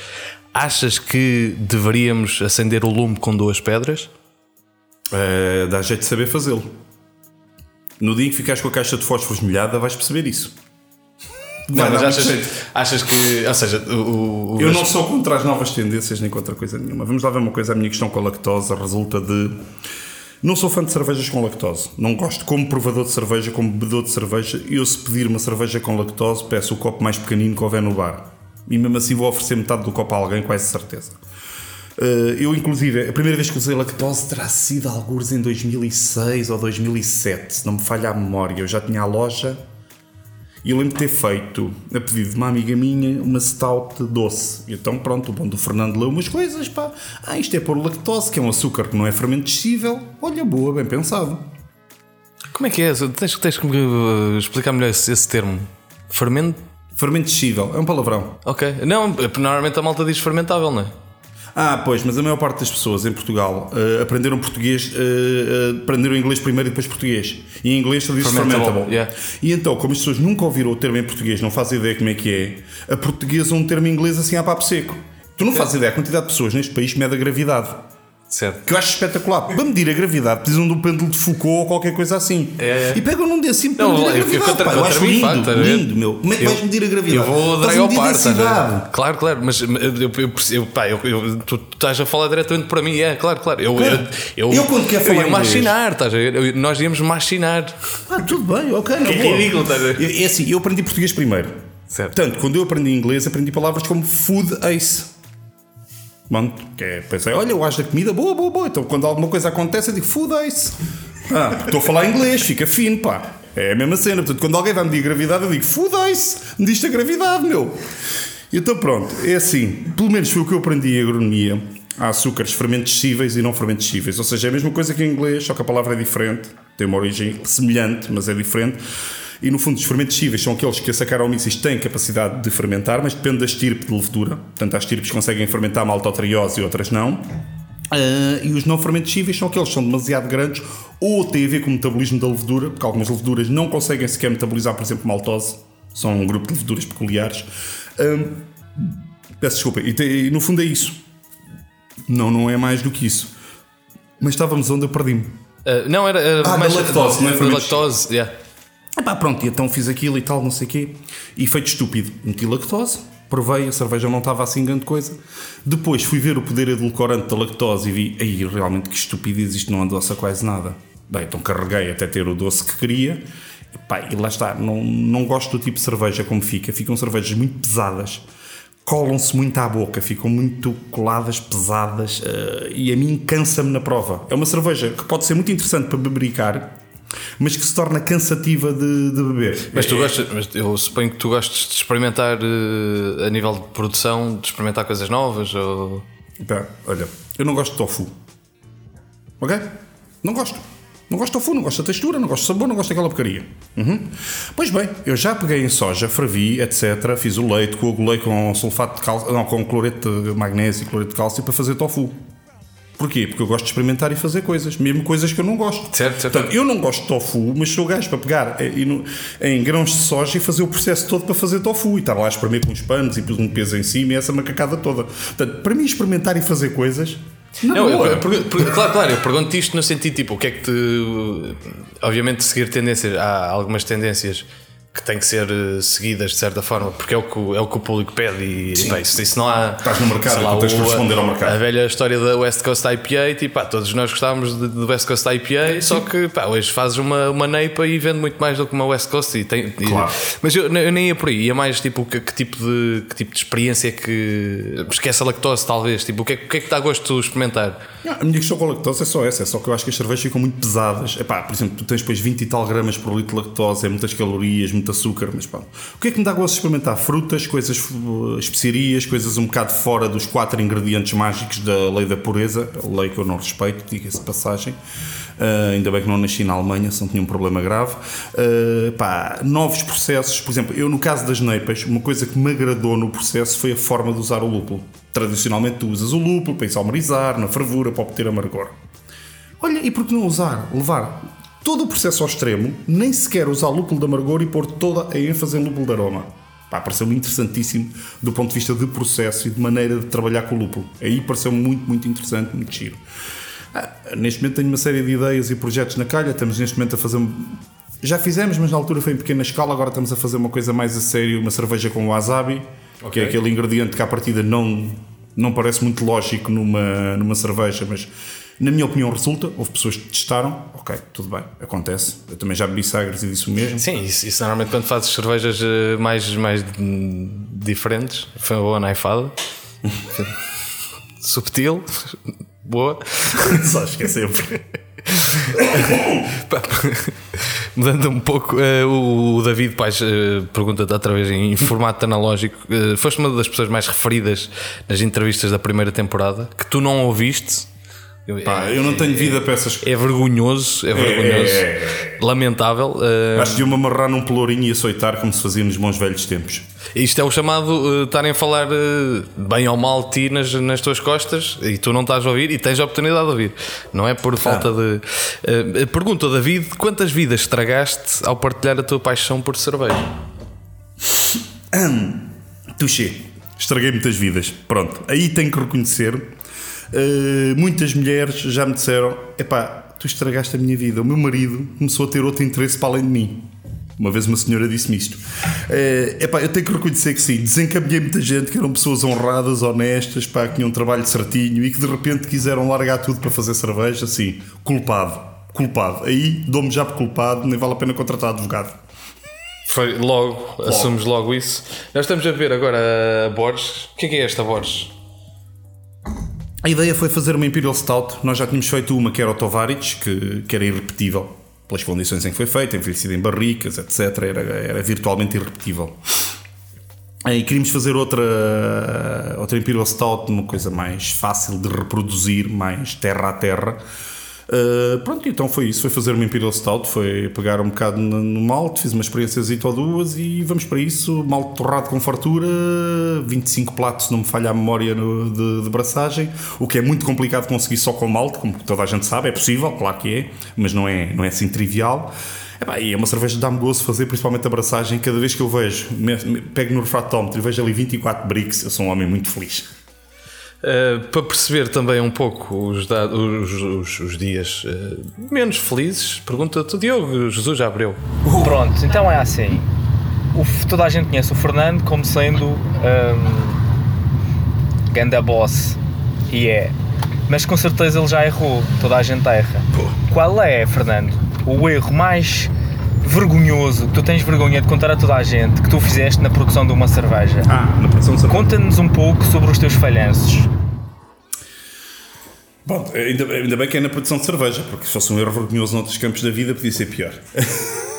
Achas que deveríamos acender o lume com duas pedras? Eh, dá jeito de saber fazê-lo. No dia em que ficares com a caixa de fósforos molhada, vais perceber isso. Não, mas achas, muito achas que. Ou seja, o, o- Eu não sou contra as novas tendências nem contra coisa nenhuma. Vamos lá ver uma coisa. A minha questão com a lactose resulta de. Não sou fã de cervejas com lactose. Não gosto. Como provador de cerveja, como bebedor de cerveja, eu se pedir uma cerveja com lactose, peço o copo mais pequenino que houver no bar. E mesmo assim vou oferecer metade do copo a alguém, quase certeza. Eh, eu, inclusive, a primeira vez que usei lactose terá sido alguns em 2006 ou 2007, se não me falha a memória. Eu já tinha a loja e eu lembro de ter feito, a pedido de uma amiga minha, uma stout doce. E então, pronto, o bom do Fernando leu umas coisas, pá. Ah, isto é por lactose, que é um açúcar que não é fermentescível. Olha, boa, bem pensado. Como é que é? Tens, tens que me uh, explicar melhor esse, esse termo. Fermento? Fermentescível, é um palavrão. Ok. Não, normalmente a malta diz fermentável, não é? Ah, pois, mas a maior parte das pessoas em Portugal eh, aprenderam português, eh, eh, aprenderam inglês primeiro e depois português. E em inglês tu dizes Fermentable, fermentable. yeah. E então, como as pessoas nunca ouviram o termo em português, não fazem ideia como é que é, a portuguesa um termo em inglês assim a papo seco. Tu não fazes ideia a quantidade de pessoas neste país que mede a gravidade. Certo. Que eu acho espetacular. Para medir a gravidade precisam de um pêndulo de Foucault ou qualquer coisa assim. É. E pegam num desses para Não, medir a eu- eu gravidade. contra- pá. Eu contra acho mim, lindo, pá, estás a ver? lindo, meu. Como é que Eu- vais medir a gravidade? Eu vou a ao par, ver? Claro, claro, mas eu, eu, percebo, pá, eu, eu- tu, tu estás a falar diretamente para mim, é, claro, claro. Eu, Claro. eu, Eu quando quero eu falar ia inglês- machinar, estás a ver? Eu- nós íamos machinar. Ah, tudo bem, ok. Que ridículo, estás a ver? Eu- É assim, eu aprendi português primeiro. Certo. Portanto, quando eu aprendi inglês, aprendi palavras como food ace. Bom, que é, pensei, olha, eu acho da comida, boa, boa, boa. Então, quando alguma coisa acontece, eu digo ace. Ah, estou a falar inglês, fica fino, pá. É a mesma cena. Portanto, quando alguém vai medir gravidade, eu digo ace. Mediste a gravidade, meu. Então, pronto, é assim. Pelo menos foi o que eu aprendi em agronomia. Há açúcares fermentescíveis e não fermentescíveis. Ou seja, é a mesma coisa que em inglês, só que a palavra é diferente. Tem uma origem semelhante, mas é diferente. E no fundo, os fermentescíveis são aqueles que a Saccharomyces têm capacidade de fermentar, mas depende da estirpe de levedura. Portanto, há estirpes que conseguem fermentar maltotriose e outras não. Ah, e os não fermentescíveis são aqueles que são demasiado grandes ou têm a ver com o metabolismo da levedura, porque algumas leveduras não conseguem sequer metabolizar, por exemplo, maltose. São um grupo de leveduras peculiares. Ah, peço desculpa. E, te- e no fundo é isso. Não, não é mais do que isso. Mas estávamos onde eu perdi-me. Uh, não, era, era Ah, da lactose, não é da fermentos. lactose, yeah. Epá, pronto, então fiz aquilo e tal, não sei o quê. E feito estúpido, meti lactose, provei, a cerveja não estava assim grande coisa. Depois fui ver o poder edulcorante da lactose e vi, aí realmente que estupidez, isto não adoça quase nada. Bem, então carreguei até ter o doce que queria. Epá, e lá está, não, não gosto do tipo de cerveja como fica. Ficam cervejas muito pesadas, colam-se muito à boca, ficam muito coladas, pesadas eh, e a mim cansa-me na prova. É uma cerveja que pode ser muito interessante para bebericar, mas que se torna cansativa de, de beber. Mas tu gostas, mas eu suponho que tu gostes de experimentar uh, a nível de produção, de experimentar coisas novas ou. Pá, olha, eu não gosto de tofu. Ok? Não gosto. Não gosto de tofu, não gosto da textura, não gosto do sabor, não gosto daquela porcaria. Uhum. Pois bem, eu já peguei em soja, fervi, etc. Fiz o leite, coagulei com sulfato de cálcio, não, com cloreto de magnésio e cloreto de cálcio para fazer tofu. Porquê? Porque eu gosto de experimentar e fazer coisas, mesmo coisas que eu não gosto. Certo, certo. Portanto, eu não gosto de tofu, mas sou gajo para pegar eh, e no- em grãos de soja e fazer o processo todo para fazer tofu. E estar lá a espremer com os panos e pus um peso em cima e essa macacada toda. Portanto, para mim, experimentar e fazer coisas. na Não, eu, eu pergunto- per- claro, claro, eu pergunto isto no sentido tipo, o que é que te. Obviamente, seguir tendências, há algumas tendências que têm que ser eh, seguidas de certa forma, porque é o que, o- é o, que o público pede e bem, isso, isso não há. Estás no mercado, então tens que responder ao mercado. A velha história da West Coast IPA, tipo, pá, todos nós gostávamos de, de West Coast IPA, só que pá, hoje fazes uma, uma neipa e vende muito mais do que uma West Coast. E tem, e- Claro. mas eu, eu nem ia por aí, ia mais tipo que, que tipo de, que tipo de experiência é que. Esquece a lactose, talvez. Tipo, o que é, o que, é que dá gosto de experimentar? Não, a minha questão com a lactose é só essa, é só que eu acho que as cervejas ficam muito pesadas. Epá, por exemplo, tu tens depois 20 e tal gramas por litro de lactose, é muitas calorias, muito açúcar, mas pá. O que é que me dá gosto de experimentar? Frutas, coisas, eh, especiarias, coisas um bocado fora dos quatro ingredientes mágicos da lei da pureza, lei que eu não respeito, diga-se passagem. Uh, ainda bem que não nasci na Alemanha, se não tinha um problema grave. Uh, pá, novos processos, por exemplo, eu no caso das neipas, uma coisa que me agradou no processo foi a forma de usar o lúpulo. Tradicionalmente tu usas o lúpulo para isomerizar, na fervura, para obter amargor. Olha, e por que não usar, levar todo o processo ao extremo, nem sequer usar lúpulo de amargor e pôr toda a ênfase em lúpulo de aroma? Pá, pareceu-me interessantíssimo do ponto de vista de processo e de maneira de trabalhar com o lúpulo. Aí pareceu-me muito, muito interessante, muito giro. Ah, neste momento tenho uma série de ideias e projetos na calha. Estamos neste momento a fazer. um- Já fizemos, mas na altura foi em pequena escala. Agora estamos a fazer uma coisa mais a sério: uma cerveja com wasabi, que é aquele ingrediente que à partida não, não parece muito lógico numa, numa cerveja, mas na minha opinião resulta. Houve pessoas que testaram. Ok, tudo bem, acontece. Eu também já bebi sagres e disse o mesmo. Sim, isso, isso normalmente quando fazes cervejas eh, mais, mais diferentes, foi uma boa naifada. Subtil, boa. Só acho que é sempre. Mudando um pouco, eh, o David Paz eh, pergunta-te outra vez em formato analógico. eh, foste uma das pessoas mais referidas nas entrevistas da primeira temporada que tu não ouviste. Pá, eu não tenho vida para essas É vergonhoso, é vergonhoso, é, lamentável. eh, Acho de me amarrar num pelourinho e açoitar como se fazia nos bons velhos tempos. Isto é o chamado eh, estarem a falar eh, bem ou mal de ti nas, nas tuas costas e tu não estás a ouvir e tens a oportunidade de ouvir. Não é por falta de. Eh, pergunta, David, quantas vidas estragaste ao partilhar a tua paixão por cerveja? Touché. Estraguei muitas vidas. Pronto. Aí tenho que reconhecer. Uh, muitas mulheres já me disseram: epá, tu estragaste a minha vida. O meu marido começou a ter outro interesse para além de mim. Uma vez uma senhora disse-me isto. Uh, epá, eu tenho que reconhecer que sim, desencaminhei muita gente que eram pessoas honradas, honestas, pá, que tinham um trabalho certinho e que de repente quiseram largar tudo para fazer cerveja. Assim, culpado. Culpado. Aí dou-me já por culpado, nem vale a pena contratar advogado. Foi logo, assumes logo isso. Nós estamos a ver agora a Borges. O que é que é esta Borges? A ideia foi fazer uma Imperial Stout. Nós já tínhamos feito uma que era o Tovaric, que, que era irrepetível pelas condições em que foi feita, envelhecida em barricas, etc. Era, era virtualmente irrepetível. E queríamos fazer outra, outra Imperial Stout, uma coisa mais fácil de reproduzir, mais terra a terra. Uh, pronto, então foi isso. Foi fazer uma Imperial Stout, foi pegar um bocado no, malte, fiz uma experiência ou duas e vamos para isso. Malte torrado com fartura, 25 platos, se não me falha a memória no, de, de braçagem, o que é muito complicado conseguir só com malte, como toda a gente sabe, é possível, claro que é, mas não é, não é assim trivial. Epá, e é uma cerveja que dá-me gozo fazer, principalmente a abraçagem. Cada vez que eu vejo, me, me, pego no refratómetro e vejo ali 24 bricks, eu sou um homem muito feliz. Uh, para perceber também um pouco os, da- os, os- os dias uh, menos felizes, pergunta-te, Diogo Jesus já abriu. Pronto, então é assim. O toda a gente conhece o Fernando como sendo um, ganda boss. E é. Mas com certeza ele já errou. Toda a gente erra. Qual é, Fernando, o erro mais vergonhoso que tu tens vergonha de contar a toda a gente que tu fizeste na produção de uma cerveja? Ah, na produção de cerveja. Conta-nos um pouco sobre os teus falhanços. Bom, ainda, ainda bem que é na produção de cerveja, porque se fosse um erro vergonhoso noutros campos da vida podia ser pior.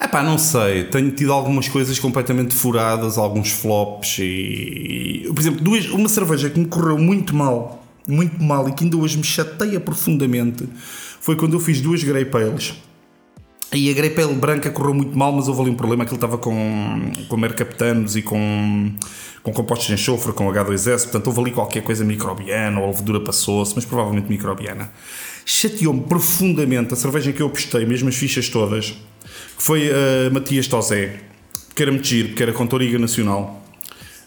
É pá, não sei. Tenho tido algumas coisas completamente furadas, alguns flops e. Por exemplo, duas, uma cerveja que me correu muito mal, muito mal e que ainda hoje me chateia profundamente foi quando eu fiz duas Grey Pales. E a Grey Pale branca correu muito mal, mas houve ali um problema que ele estava com, com mercaptanos e com, com compostos de enxofre, com H2S, portanto houve ali qualquer coisa microbiana, ou a levedura passou-se, mas provavelmente microbiana. Chateou-me profundamente a cerveja em que eu apostei, mesmo as fichas todas, que foi a Matias Tosé, que era muito que era com Toriga Nacional.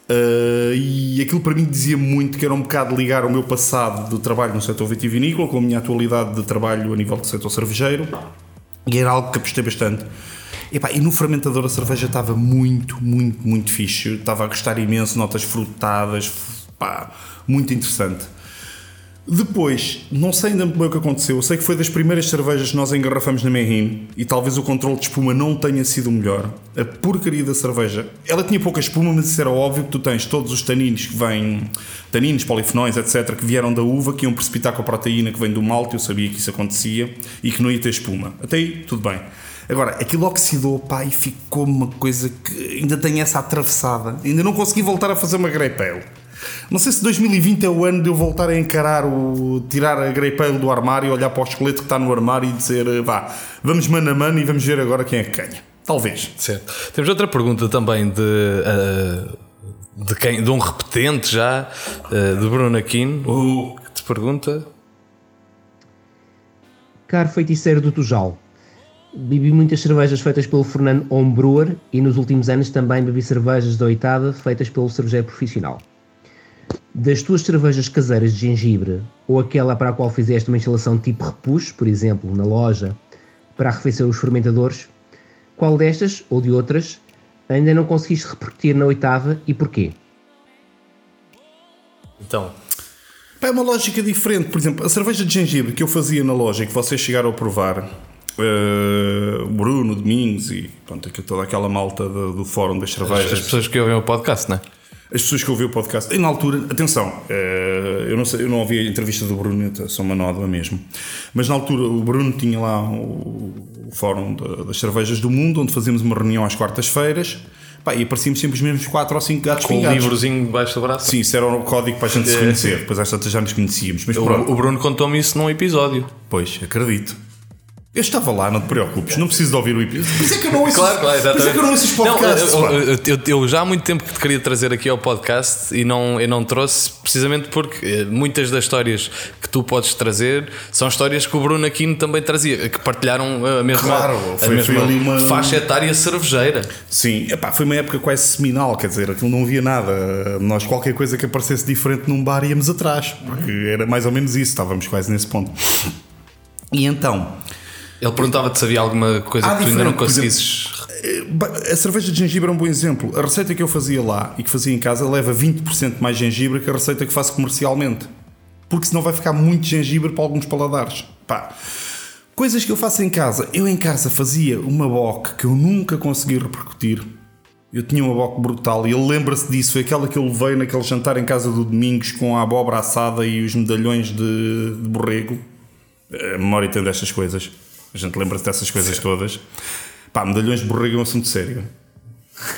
Uh, e aquilo para mim dizia muito que era um bocado ligar o meu passado do trabalho no setor vitivinícola com a minha atualidade de trabalho a nível do setor cervejeiro e era algo que apostei bastante. Epá, e no fermentador a cerveja estava muito, muito, muito fixe. Estava a gostar imenso, notas frutadas, pá, muito interessante. Depois, não sei ainda bem o que aconteceu. Eu sei que foi das primeiras cervejas que nós engarrafamos na Merrin e talvez o controle de espuma não tenha sido o melhor. A porcaria da cerveja. Ela tinha pouca espuma, mas isso era óbvio que tu tens todos os taninos que vêm, taninos, polifenóis, etc., que vieram da uva, que iam precipitar com a proteína que vem do malte. Eu sabia que isso acontecia e que não ia ter espuma. Até aí, tudo bem. Agora, aquilo oxidou, pá, e ficou uma coisa que ainda tem essa atravessada. Ainda não consegui voltar a fazer uma Grape Ale. Não sei se 2020 é o ano de eu voltar a encarar o. tirar a Ale do armário, olhar para o esqueleto que está no armário e dizer vá, vamos mano a mano e vamos ver agora quem é que ganha. Talvez. Certo. Temos outra pergunta também de. uh, de, quem, de um repetente já, uh, de Bruno Aquino, que te pergunta. Caro feiticeiro do Tujal, bebi muitas cervejas feitas pelo Fernando Homebrewer e nos últimos anos também bebi cervejas da oitada feitas pelo cervejeiro profissional. Das tuas cervejas caseiras de gengibre ou aquela para a qual fizeste uma instalação tipo repuxo, por exemplo, na loja, para arrefecer os fermentadores, qual destas ou de outras ainda não conseguiste repercutir na oitava e porquê? Então, é uma lógica diferente. Por exemplo, a cerveja de gengibre que eu fazia na loja e que vocês chegaram a provar, o Bruno, Domingos e pronto, toda aquela malta do, do fórum das cervejas. as pessoas que ouvem o podcast, não é? As pessoas que ouviram o podcast, e na altura, atenção, eh, eu não, sei, eu não ouvi a entrevista do Bruno, sou uma nódoa mesmo, mas na altura o Bruno tinha lá o, fórum da- das cervejas do mundo, onde fazíamos uma reunião às quartas-feiras, e aparecíamos sempre os mesmos 4 ou 5 gatos Com um livrozinho debaixo do braço. Sim, isso era o código para a gente se É. conhecer, depois às tantas já nos conhecíamos, mas O, o Bruno contou-me isso num episódio. pois, acredito. Eu estava lá, não te preocupes, não preciso de ouvir o episódio. Por isso é que eu não ouço, Claro, claro, por isso é que eu não ouço os podcasts. Não, eu, eu- eu- eu já há muito tempo que te queria trazer aqui ao podcast e não, eu não trouxe precisamente porque eh, muitas das histórias que tu podes trazer são histórias que o Bruno Aquino também trazia, que partilharam a mesma, Claro, a foi- mesma foi ali uma- faixa etária cervejeira. Sim, epá, foi uma época quase seminal, quer dizer, aquilo não havia nada. Nós, qualquer coisa que aparecesse diferente num bar, íamos atrás, porque era mais ou menos isso, estávamos quase nesse ponto. E então, Ele perguntava-te se havia alguma coisa Ah, que tu ainda não conseguisses. eh, ba- a cerveja de gengibre é um bom exemplo. A receita que eu fazia lá e que fazia em casa leva 20% mais gengibre que a receita que faço comercialmente. Porque senão vai ficar muito gengibre para alguns paladares. Pá. Coisas que eu faço em casa. Eu em casa fazia uma bock que eu nunca consegui repercutir. Eu tinha uma bock brutal e ele lembra-se disso. Foi aquela que eu levei naquele jantar em casa do Domingos com a abóbora assada e os medalhões de, de borrego. A memória tem destas coisas. A gente lembra-se dessas coisas todas. Pá, medalhões de borrego é um assunto sério.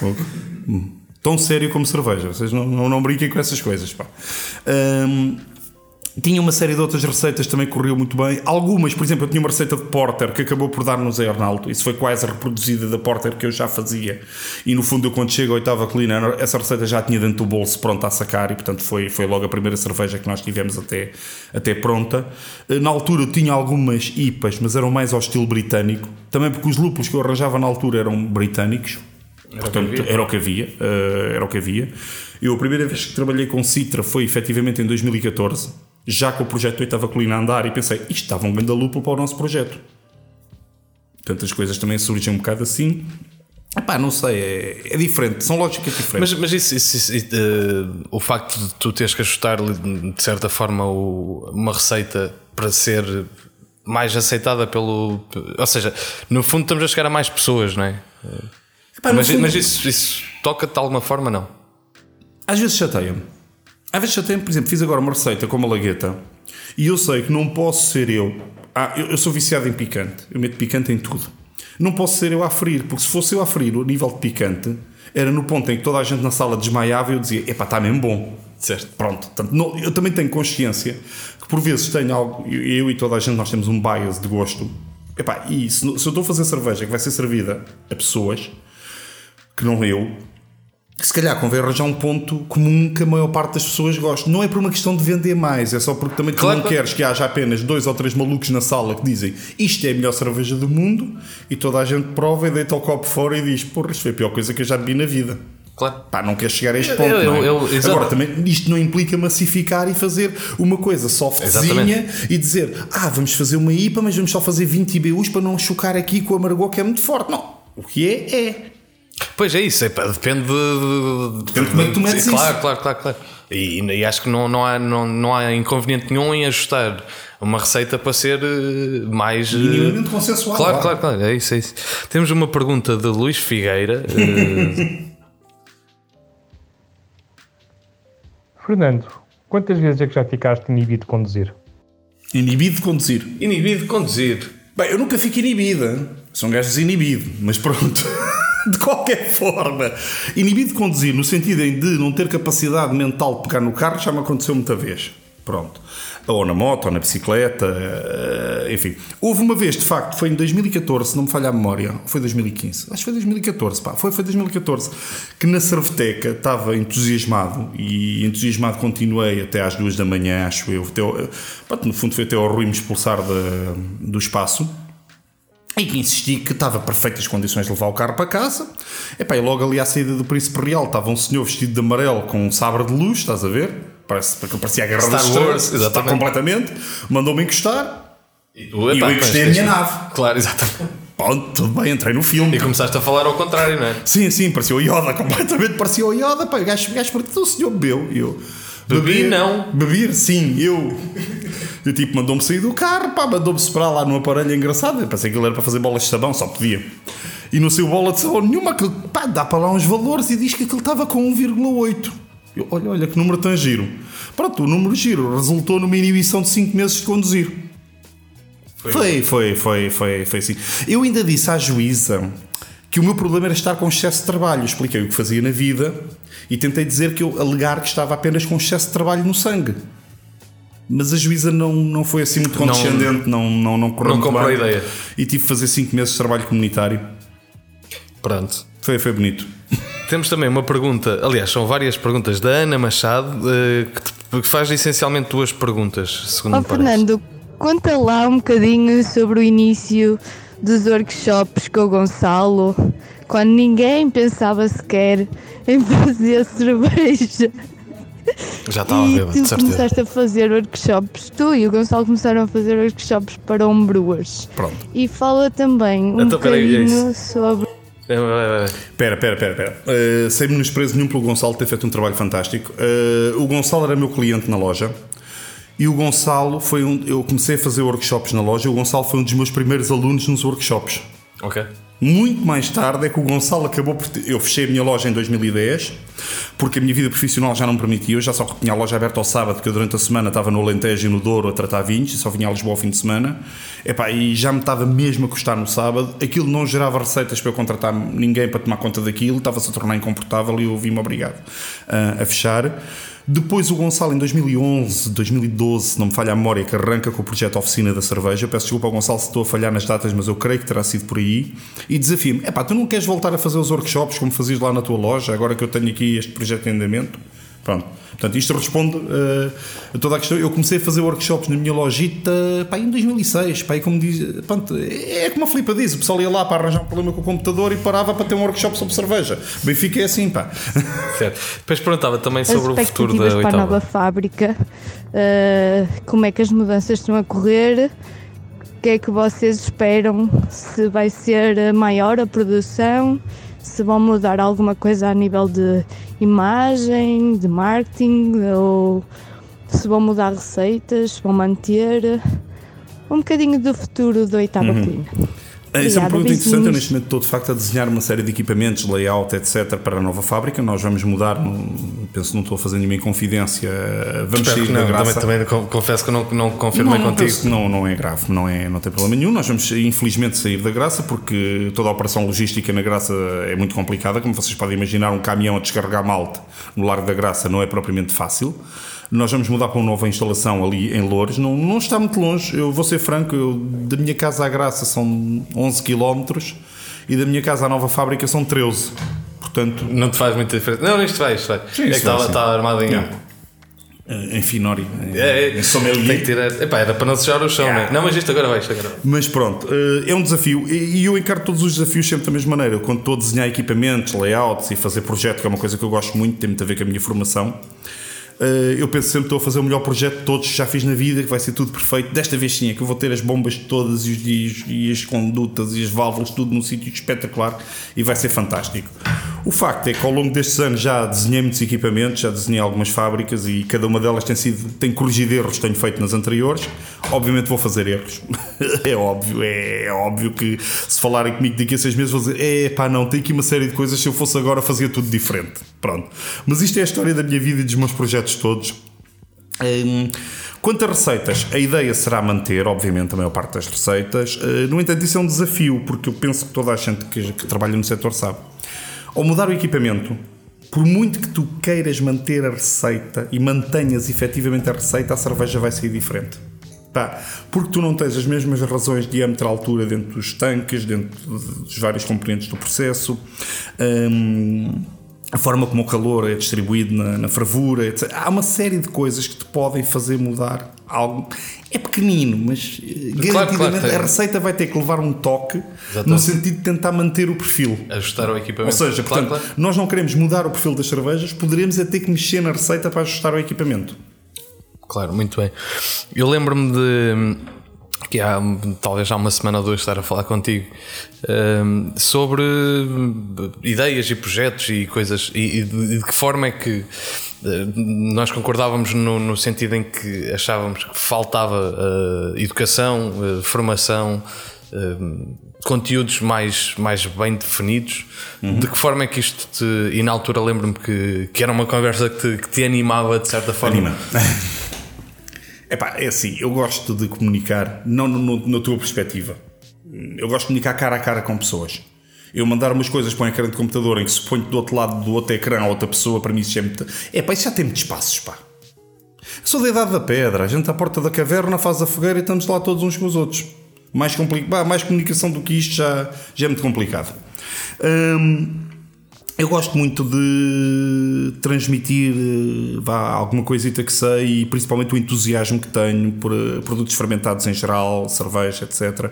Tão sério como cerveja. Vocês não, não, não brinquem com essas coisas. Pá. Hum, tinha uma série de outras receitas também que correu muito bem. Algumas, por exemplo, eu tinha uma receita de Porter que acabou por dar-nos a Arnaldo. Isso foi quase reproduzida da Porter que eu já fazia. E no fundo, eu quando chego à oitava colina, essa receita já tinha dentro do bolso pronta a sacar. E portanto, foi, foi logo a primeira cerveja que nós tivemos até, até pronta. Na altura, eu tinha algumas IPAs, mas eram mais ao estilo britânico. Também porque os lúpulos que eu arranjava na altura eram britânicos. Portanto, era o que havia. eh, era o que havia. Eu, a primeira vez que trabalhei com Citra foi efetivamente em 2014, já com o projeto Oitava Colina a andar, e pensei, isto estava um grande lúpulo para o nosso projeto. Portanto, as coisas também surgem um bocado assim. Epá, não sei, é, é diferente, são lógicas diferentes. Mas, mas isso, isso- isso, eh, o facto de tu teres que ajustar de certa forma o- uma receita para ser mais aceitada pelo. Ou seja, no fundo estamos a chegar a mais pessoas, não é? Epá, mas fundo- mas isso, isso toca-te de alguma forma, não? Às vezes chateia-me. Às vezes chateia-me, por exemplo, fiz agora uma receita com uma lagueta e eu sei que não posso ser eu. Ah, eu, eu sou viciado em picante, eu meto picante em tudo. Não posso ser eu a ferir, porque se fosse eu a ferir o nível de picante, era no ponto em que toda a gente na sala desmaiava e eu dizia: epá, está mesmo bom. Certo. Pronto. Não- eu também tenho consciência que por vezes tenho algo, eu, eu e toda a gente, nós temos um bias de gosto. Epá, e se, se eu estou a fazer cerveja que vai ser servida a pessoas que não eu, se calhar convém arranjar um ponto comum que a maior parte das pessoas gosta. Não é por uma questão de vender mais, é só porque também tu Claro, não claro. queres que haja apenas dois ou três malucos na sala que dizem isto é a melhor cerveja do mundo e toda a gente prova e deita o copo fora e diz porra, isto foi a pior coisa que eu já bebi na vida. Claro. Pá, não queres chegar a este Eu- ponto. eu- não é? eu- exato. Agora, também isto não implica massificar e fazer uma coisa softzinha Exatamente. e dizer ah, vamos fazer uma IPA, mas vamos só fazer 20 IBUs para não chocar aqui com o amargor que é muito forte. Não. O que é, é. Pois é isso, é, pá, depende de. Depende de como é que tu metes Sim, Claro, isso. claro, claro, claro. E, e acho que não, não, há, não, não há inconveniente nenhum em ajustar uma receita para ser eh, mais. eh, Minimamente consensual. Claro, claro, claro, é isso, é isso. Temos uma pergunta de Luís Figueira. eh, Fernando, quantas vezes é que já ficaste inibido de conduzir? Inibido de conduzir. inibido de conduzir. Bem, eu nunca fico inibida. Sou um gajo desinibido, mas pronto. de qualquer forma. Inibido de conduzir, no sentido de não ter capacidade mental de pegar no carro, já me aconteceu muita vez. Pronto. Ou na moto, ou na bicicleta, eh, enfim. Houve uma vez, de facto, foi em 2014, se não me falha a memória, foi 2015, acho que foi 2014, pá, foi, foi 2014, que na Cerveteca estava entusiasmado e entusiasmado continuei até às duas da manhã, acho eu. Até, ao- pronto, no fundo foi até ao Rui me expulsar da- do espaço. Que insisti que estava perfeitas condições de levar o carro para casa. Epá, e logo ali à saída do Príncipe Real estava um senhor vestido de amarelo com um sabre de luz, estás a ver? Parece, porque parecia a Guerra Star Estrelas. Wars, Está exatamente. completamente. Mandou-me encostar. E tu, E eu encostei a minha nave. Claro, exatamente. Pronto, tudo bem, entrei no filme. E começaste a falar ao contrário, não é? Sim, sim, parecia o Yoda, completamente parecia o Yoda. Pá, o gajo, o gajo o senhor bebeu? E eu, Bebi, não. Beber, sim, eu. Eu tipo, mandou-me sair do carro, pá, mandou-me separar lá no aparelho engraçado. Eu pensei que ele era para fazer bolas de sabão, só podia. E não saiu bola de sabão nenhuma, aquilo, pá, dá para lá uns valores e diz que aquilo estava com 1,8. Eu, olha, olha que número tão giro. Pronto, o número giro resultou numa inibição de 5 meses de conduzir. Foi, foi, foi, foi, foi assim. Eu ainda disse à juíza que o meu problema era estar com excesso de trabalho. Expliquei o que fazia na vida e tentei dizer que eu alegar que estava apenas com excesso de trabalho no sangue. Mas a juíza não, não foi assim muito Não- condescendente, não, não, não correu não muito bem. ideia. E tive que fazer 5 meses de trabalho comunitário. Pronto. Foi, foi bonito. Temos também uma pergunta, aliás, são várias perguntas da Ana Machado, eh, que te- que faz essencialmente duas perguntas, segundo Ó me parece. Fernando, conta lá um bocadinho sobre o início dos workshops com o Gonçalo, quando ninguém pensava sequer em fazer cerveja. Já estava a ver, tu de certeza. começaste a fazer workshops, tu e o Gonçalo começaram a fazer workshops para homebrewers. Pronto. E fala também um Então, peraí, é bocadinho sobre É, é. Espera, espera, espera, espera. Uh, sem menosprezo nenhum pelo Gonçalo ter feito um trabalho fantástico. Uh, o Gonçalo era meu cliente na loja e o Gonçalo foi um. Eu comecei a fazer workshops na loja o Gonçalo foi um dos meus primeiros alunos nos workshops. Ok. Muito mais tarde é que o Gonçalo acabou por. ter- Eu fechei a minha loja em 2010 porque a minha vida profissional já não permitia. Eu já só tinha a loja aberta ao sábado, porque eu durante a semana estava no Alentejo e no Douro a tratar vinhos e só vinha a Lisboa ao fim de semana. Epá, e já me estava mesmo a custar no sábado. Aquilo não gerava receitas para eu contratar ninguém para tomar conta daquilo, estava-se a tornar incomportável e eu vi-me obrigado ah, a fechar. Depois o Gonçalo, em 2011, 2012, se não me falha a memória, que arranca com o projeto Oficina da Cerveja. Peço desculpa ao Gonçalo se estou a falhar nas datas, mas eu creio que terá sido por aí. E desafio-me: é pá, tu não queres voltar a fazer os workshops como fazias lá na tua loja, agora que eu tenho aqui este projeto em andamento? Pronto. Portanto, isto responde uh, a toda a questão. Eu comecei a fazer workshops na minha lojita pá, em 2006. Pá, e como diz, pronto, é como a Filipa diz: o pessoal ia lá para arranjar um problema com o computador e parava para ter um workshop sobre cerveja. Benfica é assim, pá. Certo. Depois perguntava também as sobre o futuro da para a nova fábrica, uh, como é que as mudanças estão a correr, o que é que vocês esperam, se vai ser maior a produção, se vão mudar alguma coisa a nível de imagem, de marketing, ou se vão mudar receitas, se vão manter um bocadinho do futuro da oitava colina. Isso é uma Obrigada, pergunta interessante. Eu neste momento estou de facto a desenhar uma série de equipamentos, layout, etc. para a nova fábrica. Nós vamos mudar, não- penso que não estou a fazer nenhuma inconfidência. Vamos Espero sair que da não, graça. também, também con- confesso que não, não confirmei não, não, contigo. penso não, não é grave, não, é, não tem problema nenhum. Nós vamos, infelizmente, sair da graça porque toda a operação logística na graça é muito complicada. Como vocês podem imaginar, um caminhão a descarregar malte no Largo da Graça não é propriamente fácil. Nós vamos mudar para uma nova instalação ali em Loures. Não, não está muito longe. Eu vou ser franco, eu, da minha casa à Graça são 11 km e da minha casa à nova fábrica são 13. Portanto, Não te faz muita diferença. Não, isto vai, isto. Sim, é que sim. está armado em. Não. eh, em Finori, em, É, é, em sommelier. tem que tirar. Epá, era para não sujar o chão, né? Não, mas isto agora vai, isto agora vai. Mas pronto, eh, é um desafio e eu encaro todos os desafios sempre da mesma maneira. Eu, Quando estou a desenhar equipamentos, layouts e fazer projeto, que é uma coisa que eu gosto muito, tem muito a ver com a minha formação, eu penso sempre que estou a fazer o melhor projeto de todos que já fiz na vida, que vai ser tudo perfeito. Desta vez sim, é que eu vou ter as bombas todas e, os, e as condutas e as válvulas, tudo num sítio espetacular e vai ser fantástico. O facto é que ao longo destes anos já desenhei muitos equipamentos, já desenhei algumas fábricas e cada uma delas tem sido tem corrigido erros que tenho feito nas anteriores. Obviamente vou fazer erros. é óbvio, é, é, óbvio que se falarem comigo daqui a seis meses vou dizer, é pá, não, tem aqui uma série de coisas, se eu fosse agora fazia tudo diferente. Pronto. Mas isto é a história da minha vida e dos meus projetos todos. Hum, quanto a receitas, a ideia será manter, obviamente, a maior parte das receitas. Uh, no entanto, isso é um desafio, porque eu penso que toda a gente que, que trabalha no setor sabe. Ao mudar o equipamento, por muito que tu queiras manter a receita e mantenhas efetivamente a receita, a cerveja vai sair diferente. Pá, porque tu não tens as mesmas razões de diâmetro altura dentro dos tanques, dentro dos vários componentes do processo. Hum, a forma como o calor é distribuído na, na fervura, etc. Há uma série de coisas que te podem fazer mudar algo. É pequenino, mas eh, claro, garantidamente claro, a receita vai ter que levar um toque Exatamente. no sentido de tentar manter o perfil. Ajustar o equipamento. Ou seja, claro, portanto, nós não queremos mudar o perfil das cervejas, poderemos é ter que mexer na receita para ajustar o equipamento. Claro, muito bem. Eu lembro-me de que há talvez há uma semana ou duas estar a falar contigo um, sobre ideias e projetos e coisas e, e, de, de, que forma é que eh, nós concordávamos no, no, sentido em que achávamos que faltava uh, educação, uh, formação, uh, conteúdos mais, mais bem definidos. Uhum. De que forma é que isto te. E na altura lembro-me que, que era uma conversa que te, que te animava de certa forma. Anima. Epá, é assim, eu gosto de comunicar, não na tua perspectiva. Eu gosto de comunicar cara a cara com pessoas. Eu mandar umas coisas para um ecrã de computador em que se põe do outro lado do outro ecrã a outra pessoa, para mim isso é muito. É pá, isso já tem muitos espaços, pá. Eu sou da idade da pedra, a gente à porta da caverna faz a fogueira e estamos lá todos uns com os outros. Mais, compli... mais comunicação do que isto já, já é muito complicado. Hum, eu gosto muito de transmitir eh, vá, alguma coisita que sei e principalmente o entusiasmo que tenho por eh, produtos fermentados em geral, cerveja, etc.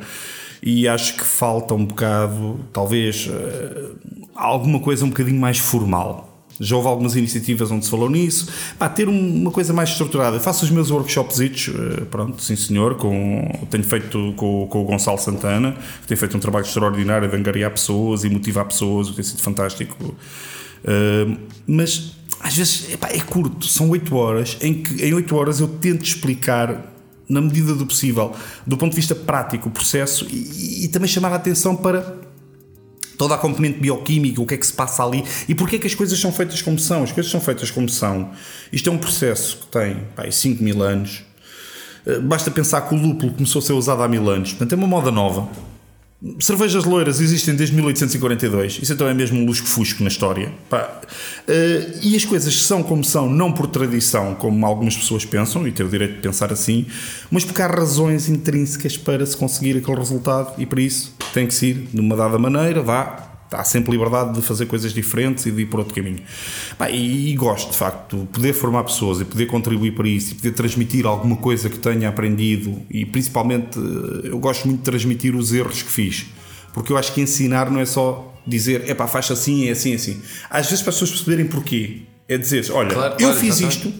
E acho que falta um bocado, talvez, eh, alguma coisa um bocadinho mais formal. Já houve algumas iniciativas onde se falou nisso. Pá, ter uma coisa mais estruturada. Eu faço os meus workshops, eh, pronto, sim senhor, com, tenho feito com, com o Gonçalo Santana, que tem feito um trabalho extraordinário de angariar pessoas e motivar pessoas, o que tem sido fantástico. Uh, mas às vezes epá, é curto, são 8 horas, em que em 8 horas eu tento explicar na medida do possível, do ponto de vista prático, o processo e, e também chamar a atenção para toda a componente bioquímica, o que é que se passa ali e porque é que as coisas são feitas como são. As coisas são feitas como são. Isto é um processo que tem pá, 5 mil anos. Eh, basta pensar que o lúpulo começou a ser usado há mil anos. Portanto, é uma moda nova. Cervejas loiras existem desde 1842. Isso então é mesmo um lusco-fusco na história. Pá. Uh, e as coisas são como são, não por tradição, como algumas pessoas pensam, e têm o direito de pensar assim, mas porque há razões intrínsecas para se conseguir aquele resultado, e para isso tem que ser de uma dada maneira, vá, há sempre liberdade de fazer coisas diferentes e de ir por outro caminho. e, e, gosto, de facto, de poder formar pessoas e poder contribuir para isso e poder transmitir alguma coisa que tenha aprendido e principalmente eh, eu gosto muito de transmitir os erros que fiz. Porque eu acho que ensinar não é só dizer, é pá, faz assim, é assim, é assim. Às vezes para as pessoas perceberem porquê. É dizer, olha, claro, eu claro, fiz exatamente. isto,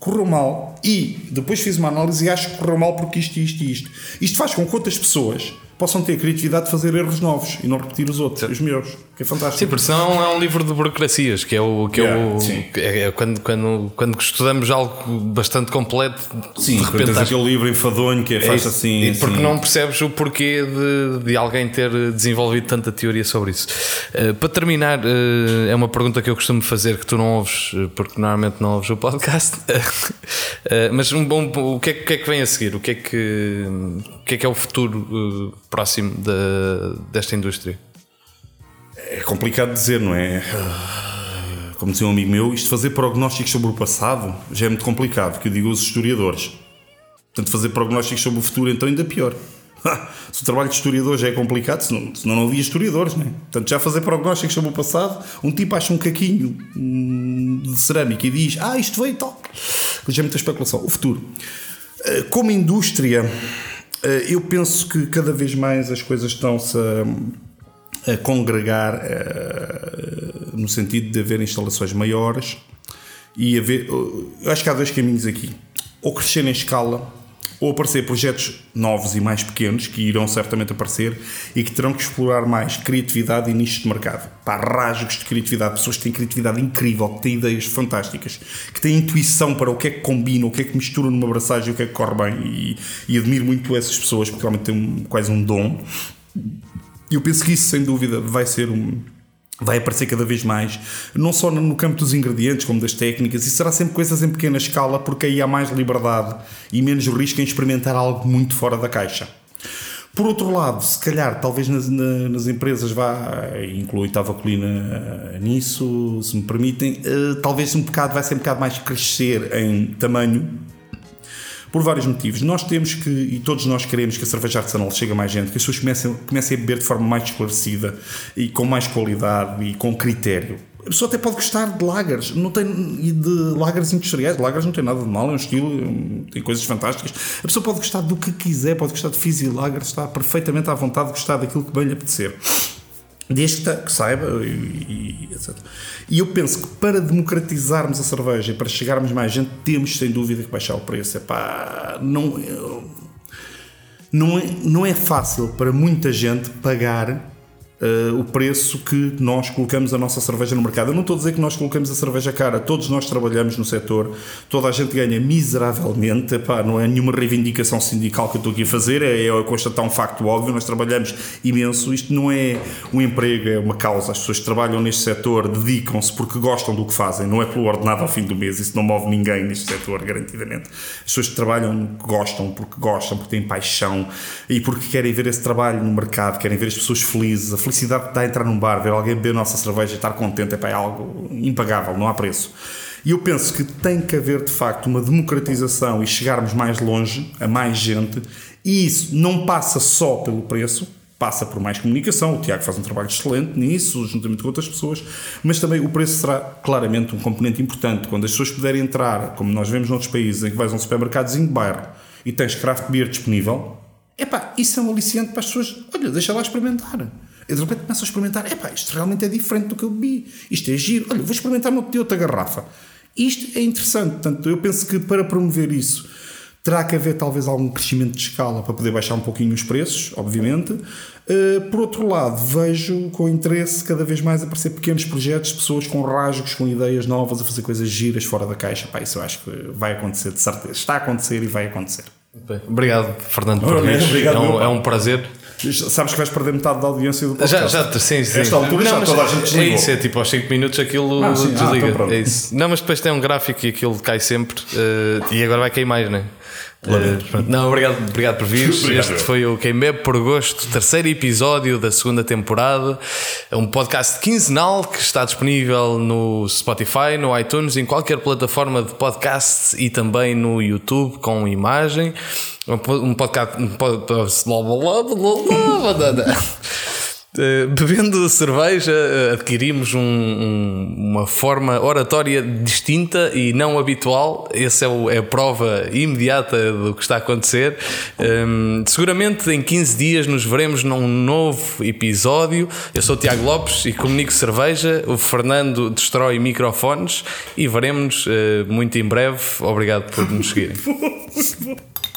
correu mal e depois fiz uma análise e acho que correu mal porque isto, isto e isto. Isto faz com que outras pessoas possam ter a criatividade de fazer erros novos e não repetir os outros, os melhores, que é fantástico. Sim, porque senão é um livro de burocracias, que é o que yeah, é o é, é, quando, quando, quando estudamos algo bastante completo, sim, de repente tens aquele livro enfadonho que é, faz assim, e porque assim. não percebes o porquê de, de alguém ter desenvolvido tanta teoria sobre isso. Uh, para terminar, uh, é uma pergunta que eu costumo fazer que tu não ouves, eh, porque normalmente não ouves o podcast. uh, mas um bom, o que, é, o que é que vem a seguir? O que é que, o que é que é o futuro próximo de, desta indústria? É complicado dizer, não é? Como dizia um amigo meu, isto fazer prognósticos sobre o passado já é muito complicado, que eu digo os historiadores. Portanto, fazer prognósticos sobre o futuro então ainda pior. Se o trabalho de historiador já é complicado, senão, senão não havia historiadores, não é? Portanto, já fazer prognósticos sobre o passado, um tipo acha um caquinho hum, de cerâmica e diz, ah, isto veio tal. Já é muita especulação. O futuro. Eh, como indústria, eu penso que cada vez mais as coisas estão-se a, a congregar uh, no sentido de haver instalações maiores e haver. Eu acho que há dois caminhos aqui. Ou crescer em escala, ou aparecer projetos novos e mais pequenos, que irão certamente aparecer, e que terão que explorar mais criatividade e nichos de mercado. Pá, rasgos de criatividade, pessoas que têm criatividade incrível, que têm ideias fantásticas, que têm intuição para o que é que combina, o que é que mistura numa abraçagem, o que é que corre bem, e, e admiro muito essas pessoas, porque realmente têm um, quase um dom. E eu penso que isso, sem dúvida, vai ser um vai aparecer cada vez mais, não só no campo dos ingredientes, como das técnicas, e será sempre coisas em pequena escala, porque aí há mais liberdade e menos risco em experimentar algo muito fora da caixa. Por outro lado, se calhar, talvez nas, nas empresas vá, inclui Tavacolina nisso, se me permitem, talvez um bocado, vai ser um bocado mais crescer em tamanho, por vários motivos. Nós temos que, e todos nós queremos que a cerveja artesanal chegue a mais gente, que as pessoas comecem, comecem a beber de forma mais esclarecida e com mais qualidade e com critério. A pessoa até pode gostar de lagers, não tem de lagers industriais, lagers não tem nada de mal, é um estilo, tem coisas fantásticas. A pessoa pode gostar do que quiser, pode gostar de fizzy lagers, está perfeitamente à vontade de gostar daquilo que bem lhe apetecer. Desde que, saiba e, e, etc. E eu penso que para democratizarmos a cerveja e para chegarmos mais gente, temos sem dúvida que baixar o preço. Epá, não, não, é, não é fácil para muita gente pagar Uh, o preço que nós colocamos a nossa cerveja no mercado. Eu não estou a dizer que nós colocamos a cerveja cara, todos nós trabalhamos no setor, toda a gente ganha miseravelmente, Epá, não é nenhuma reivindicação sindical que eu estou aqui a fazer, é, é constatar um facto óbvio, nós trabalhamos imenso, isto não é um emprego, é uma causa, as pessoas que trabalham neste setor dedicam-se porque gostam do que fazem, não é pelo ordenado ao fim do mês, isso não move ninguém neste setor, garantidamente. As pessoas que trabalham gostam porque gostam, porque têm paixão e porque querem ver esse trabalho no mercado, querem ver as pessoas felizes, felicidade que dá a entrar num bar, ver alguém beber a nossa cerveja e estar contente, é, pá, é algo impagável, não há preço. E eu penso que tem que haver de facto uma democratização e chegarmos mais longe, a mais gente, e isso não passa só pelo preço, passa por mais comunicação. O Tiago faz um trabalho excelente nisso, juntamente com outras pessoas, mas também o preço será claramente um componente importante. Quando as pessoas puderem entrar, como nós vemos noutros países, em que vais a um supermercadozinho de bairro e tens craft beer disponível, epá, isso é um aliciante para as pessoas. Olha, deixa lá experimentar. E de repente começam a experimentar: epá, isto realmente é diferente do que eu bebi, isto é giro, olha, vou experimentar uma outra garrafa. Isto é interessante, portanto, eu penso que para promover isso terá que haver talvez algum crescimento de escala para poder baixar um pouquinho os preços, obviamente. Uh, por outro lado, vejo com interesse cada vez mais aparecer pequenos projetos, pessoas com rasgos, com ideias novas, a fazer coisas giras fora da caixa. Pá, isso eu acho que vai acontecer, de certeza. Está a acontecer e vai acontecer. Bem, obrigado, Fernando, por vir. É um, é um prazer. Sabes que vais perder metade da audiência do podcast. Já, já sim, sim. Esta altura não, já toda a gente É isso, é tipo aos 5 minutos aquilo Ah, sim. Ah, desliga. então é isso. Não, mas depois tem um gráfico e aquilo cai sempre eh, e agora vai cair mais, não é? Eh, pronto. não, obrigado, obrigado por vir. Obrigado, este foi o Quem Bebe por Gosto, terceiro episódio da segunda temporada. É um podcast quinzenal que está disponível no Spotify, no iTunes, em qualquer plataforma de podcast e também no YouTube com imagem. Um po- um podcast. Um podcast Uh, bebendo cerveja, uh, adquirimos um- um- uma forma oratória distinta e não habitual. Essa é, o- é a prova imediata do que está a acontecer. Um, seguramente em 15 dias nos veremos num novo episódio. Eu sou o Tiago Lopes e comunico cerveja. O Fernando destrói microfones e veremos uh, muito em breve. Obrigado por nos seguirem.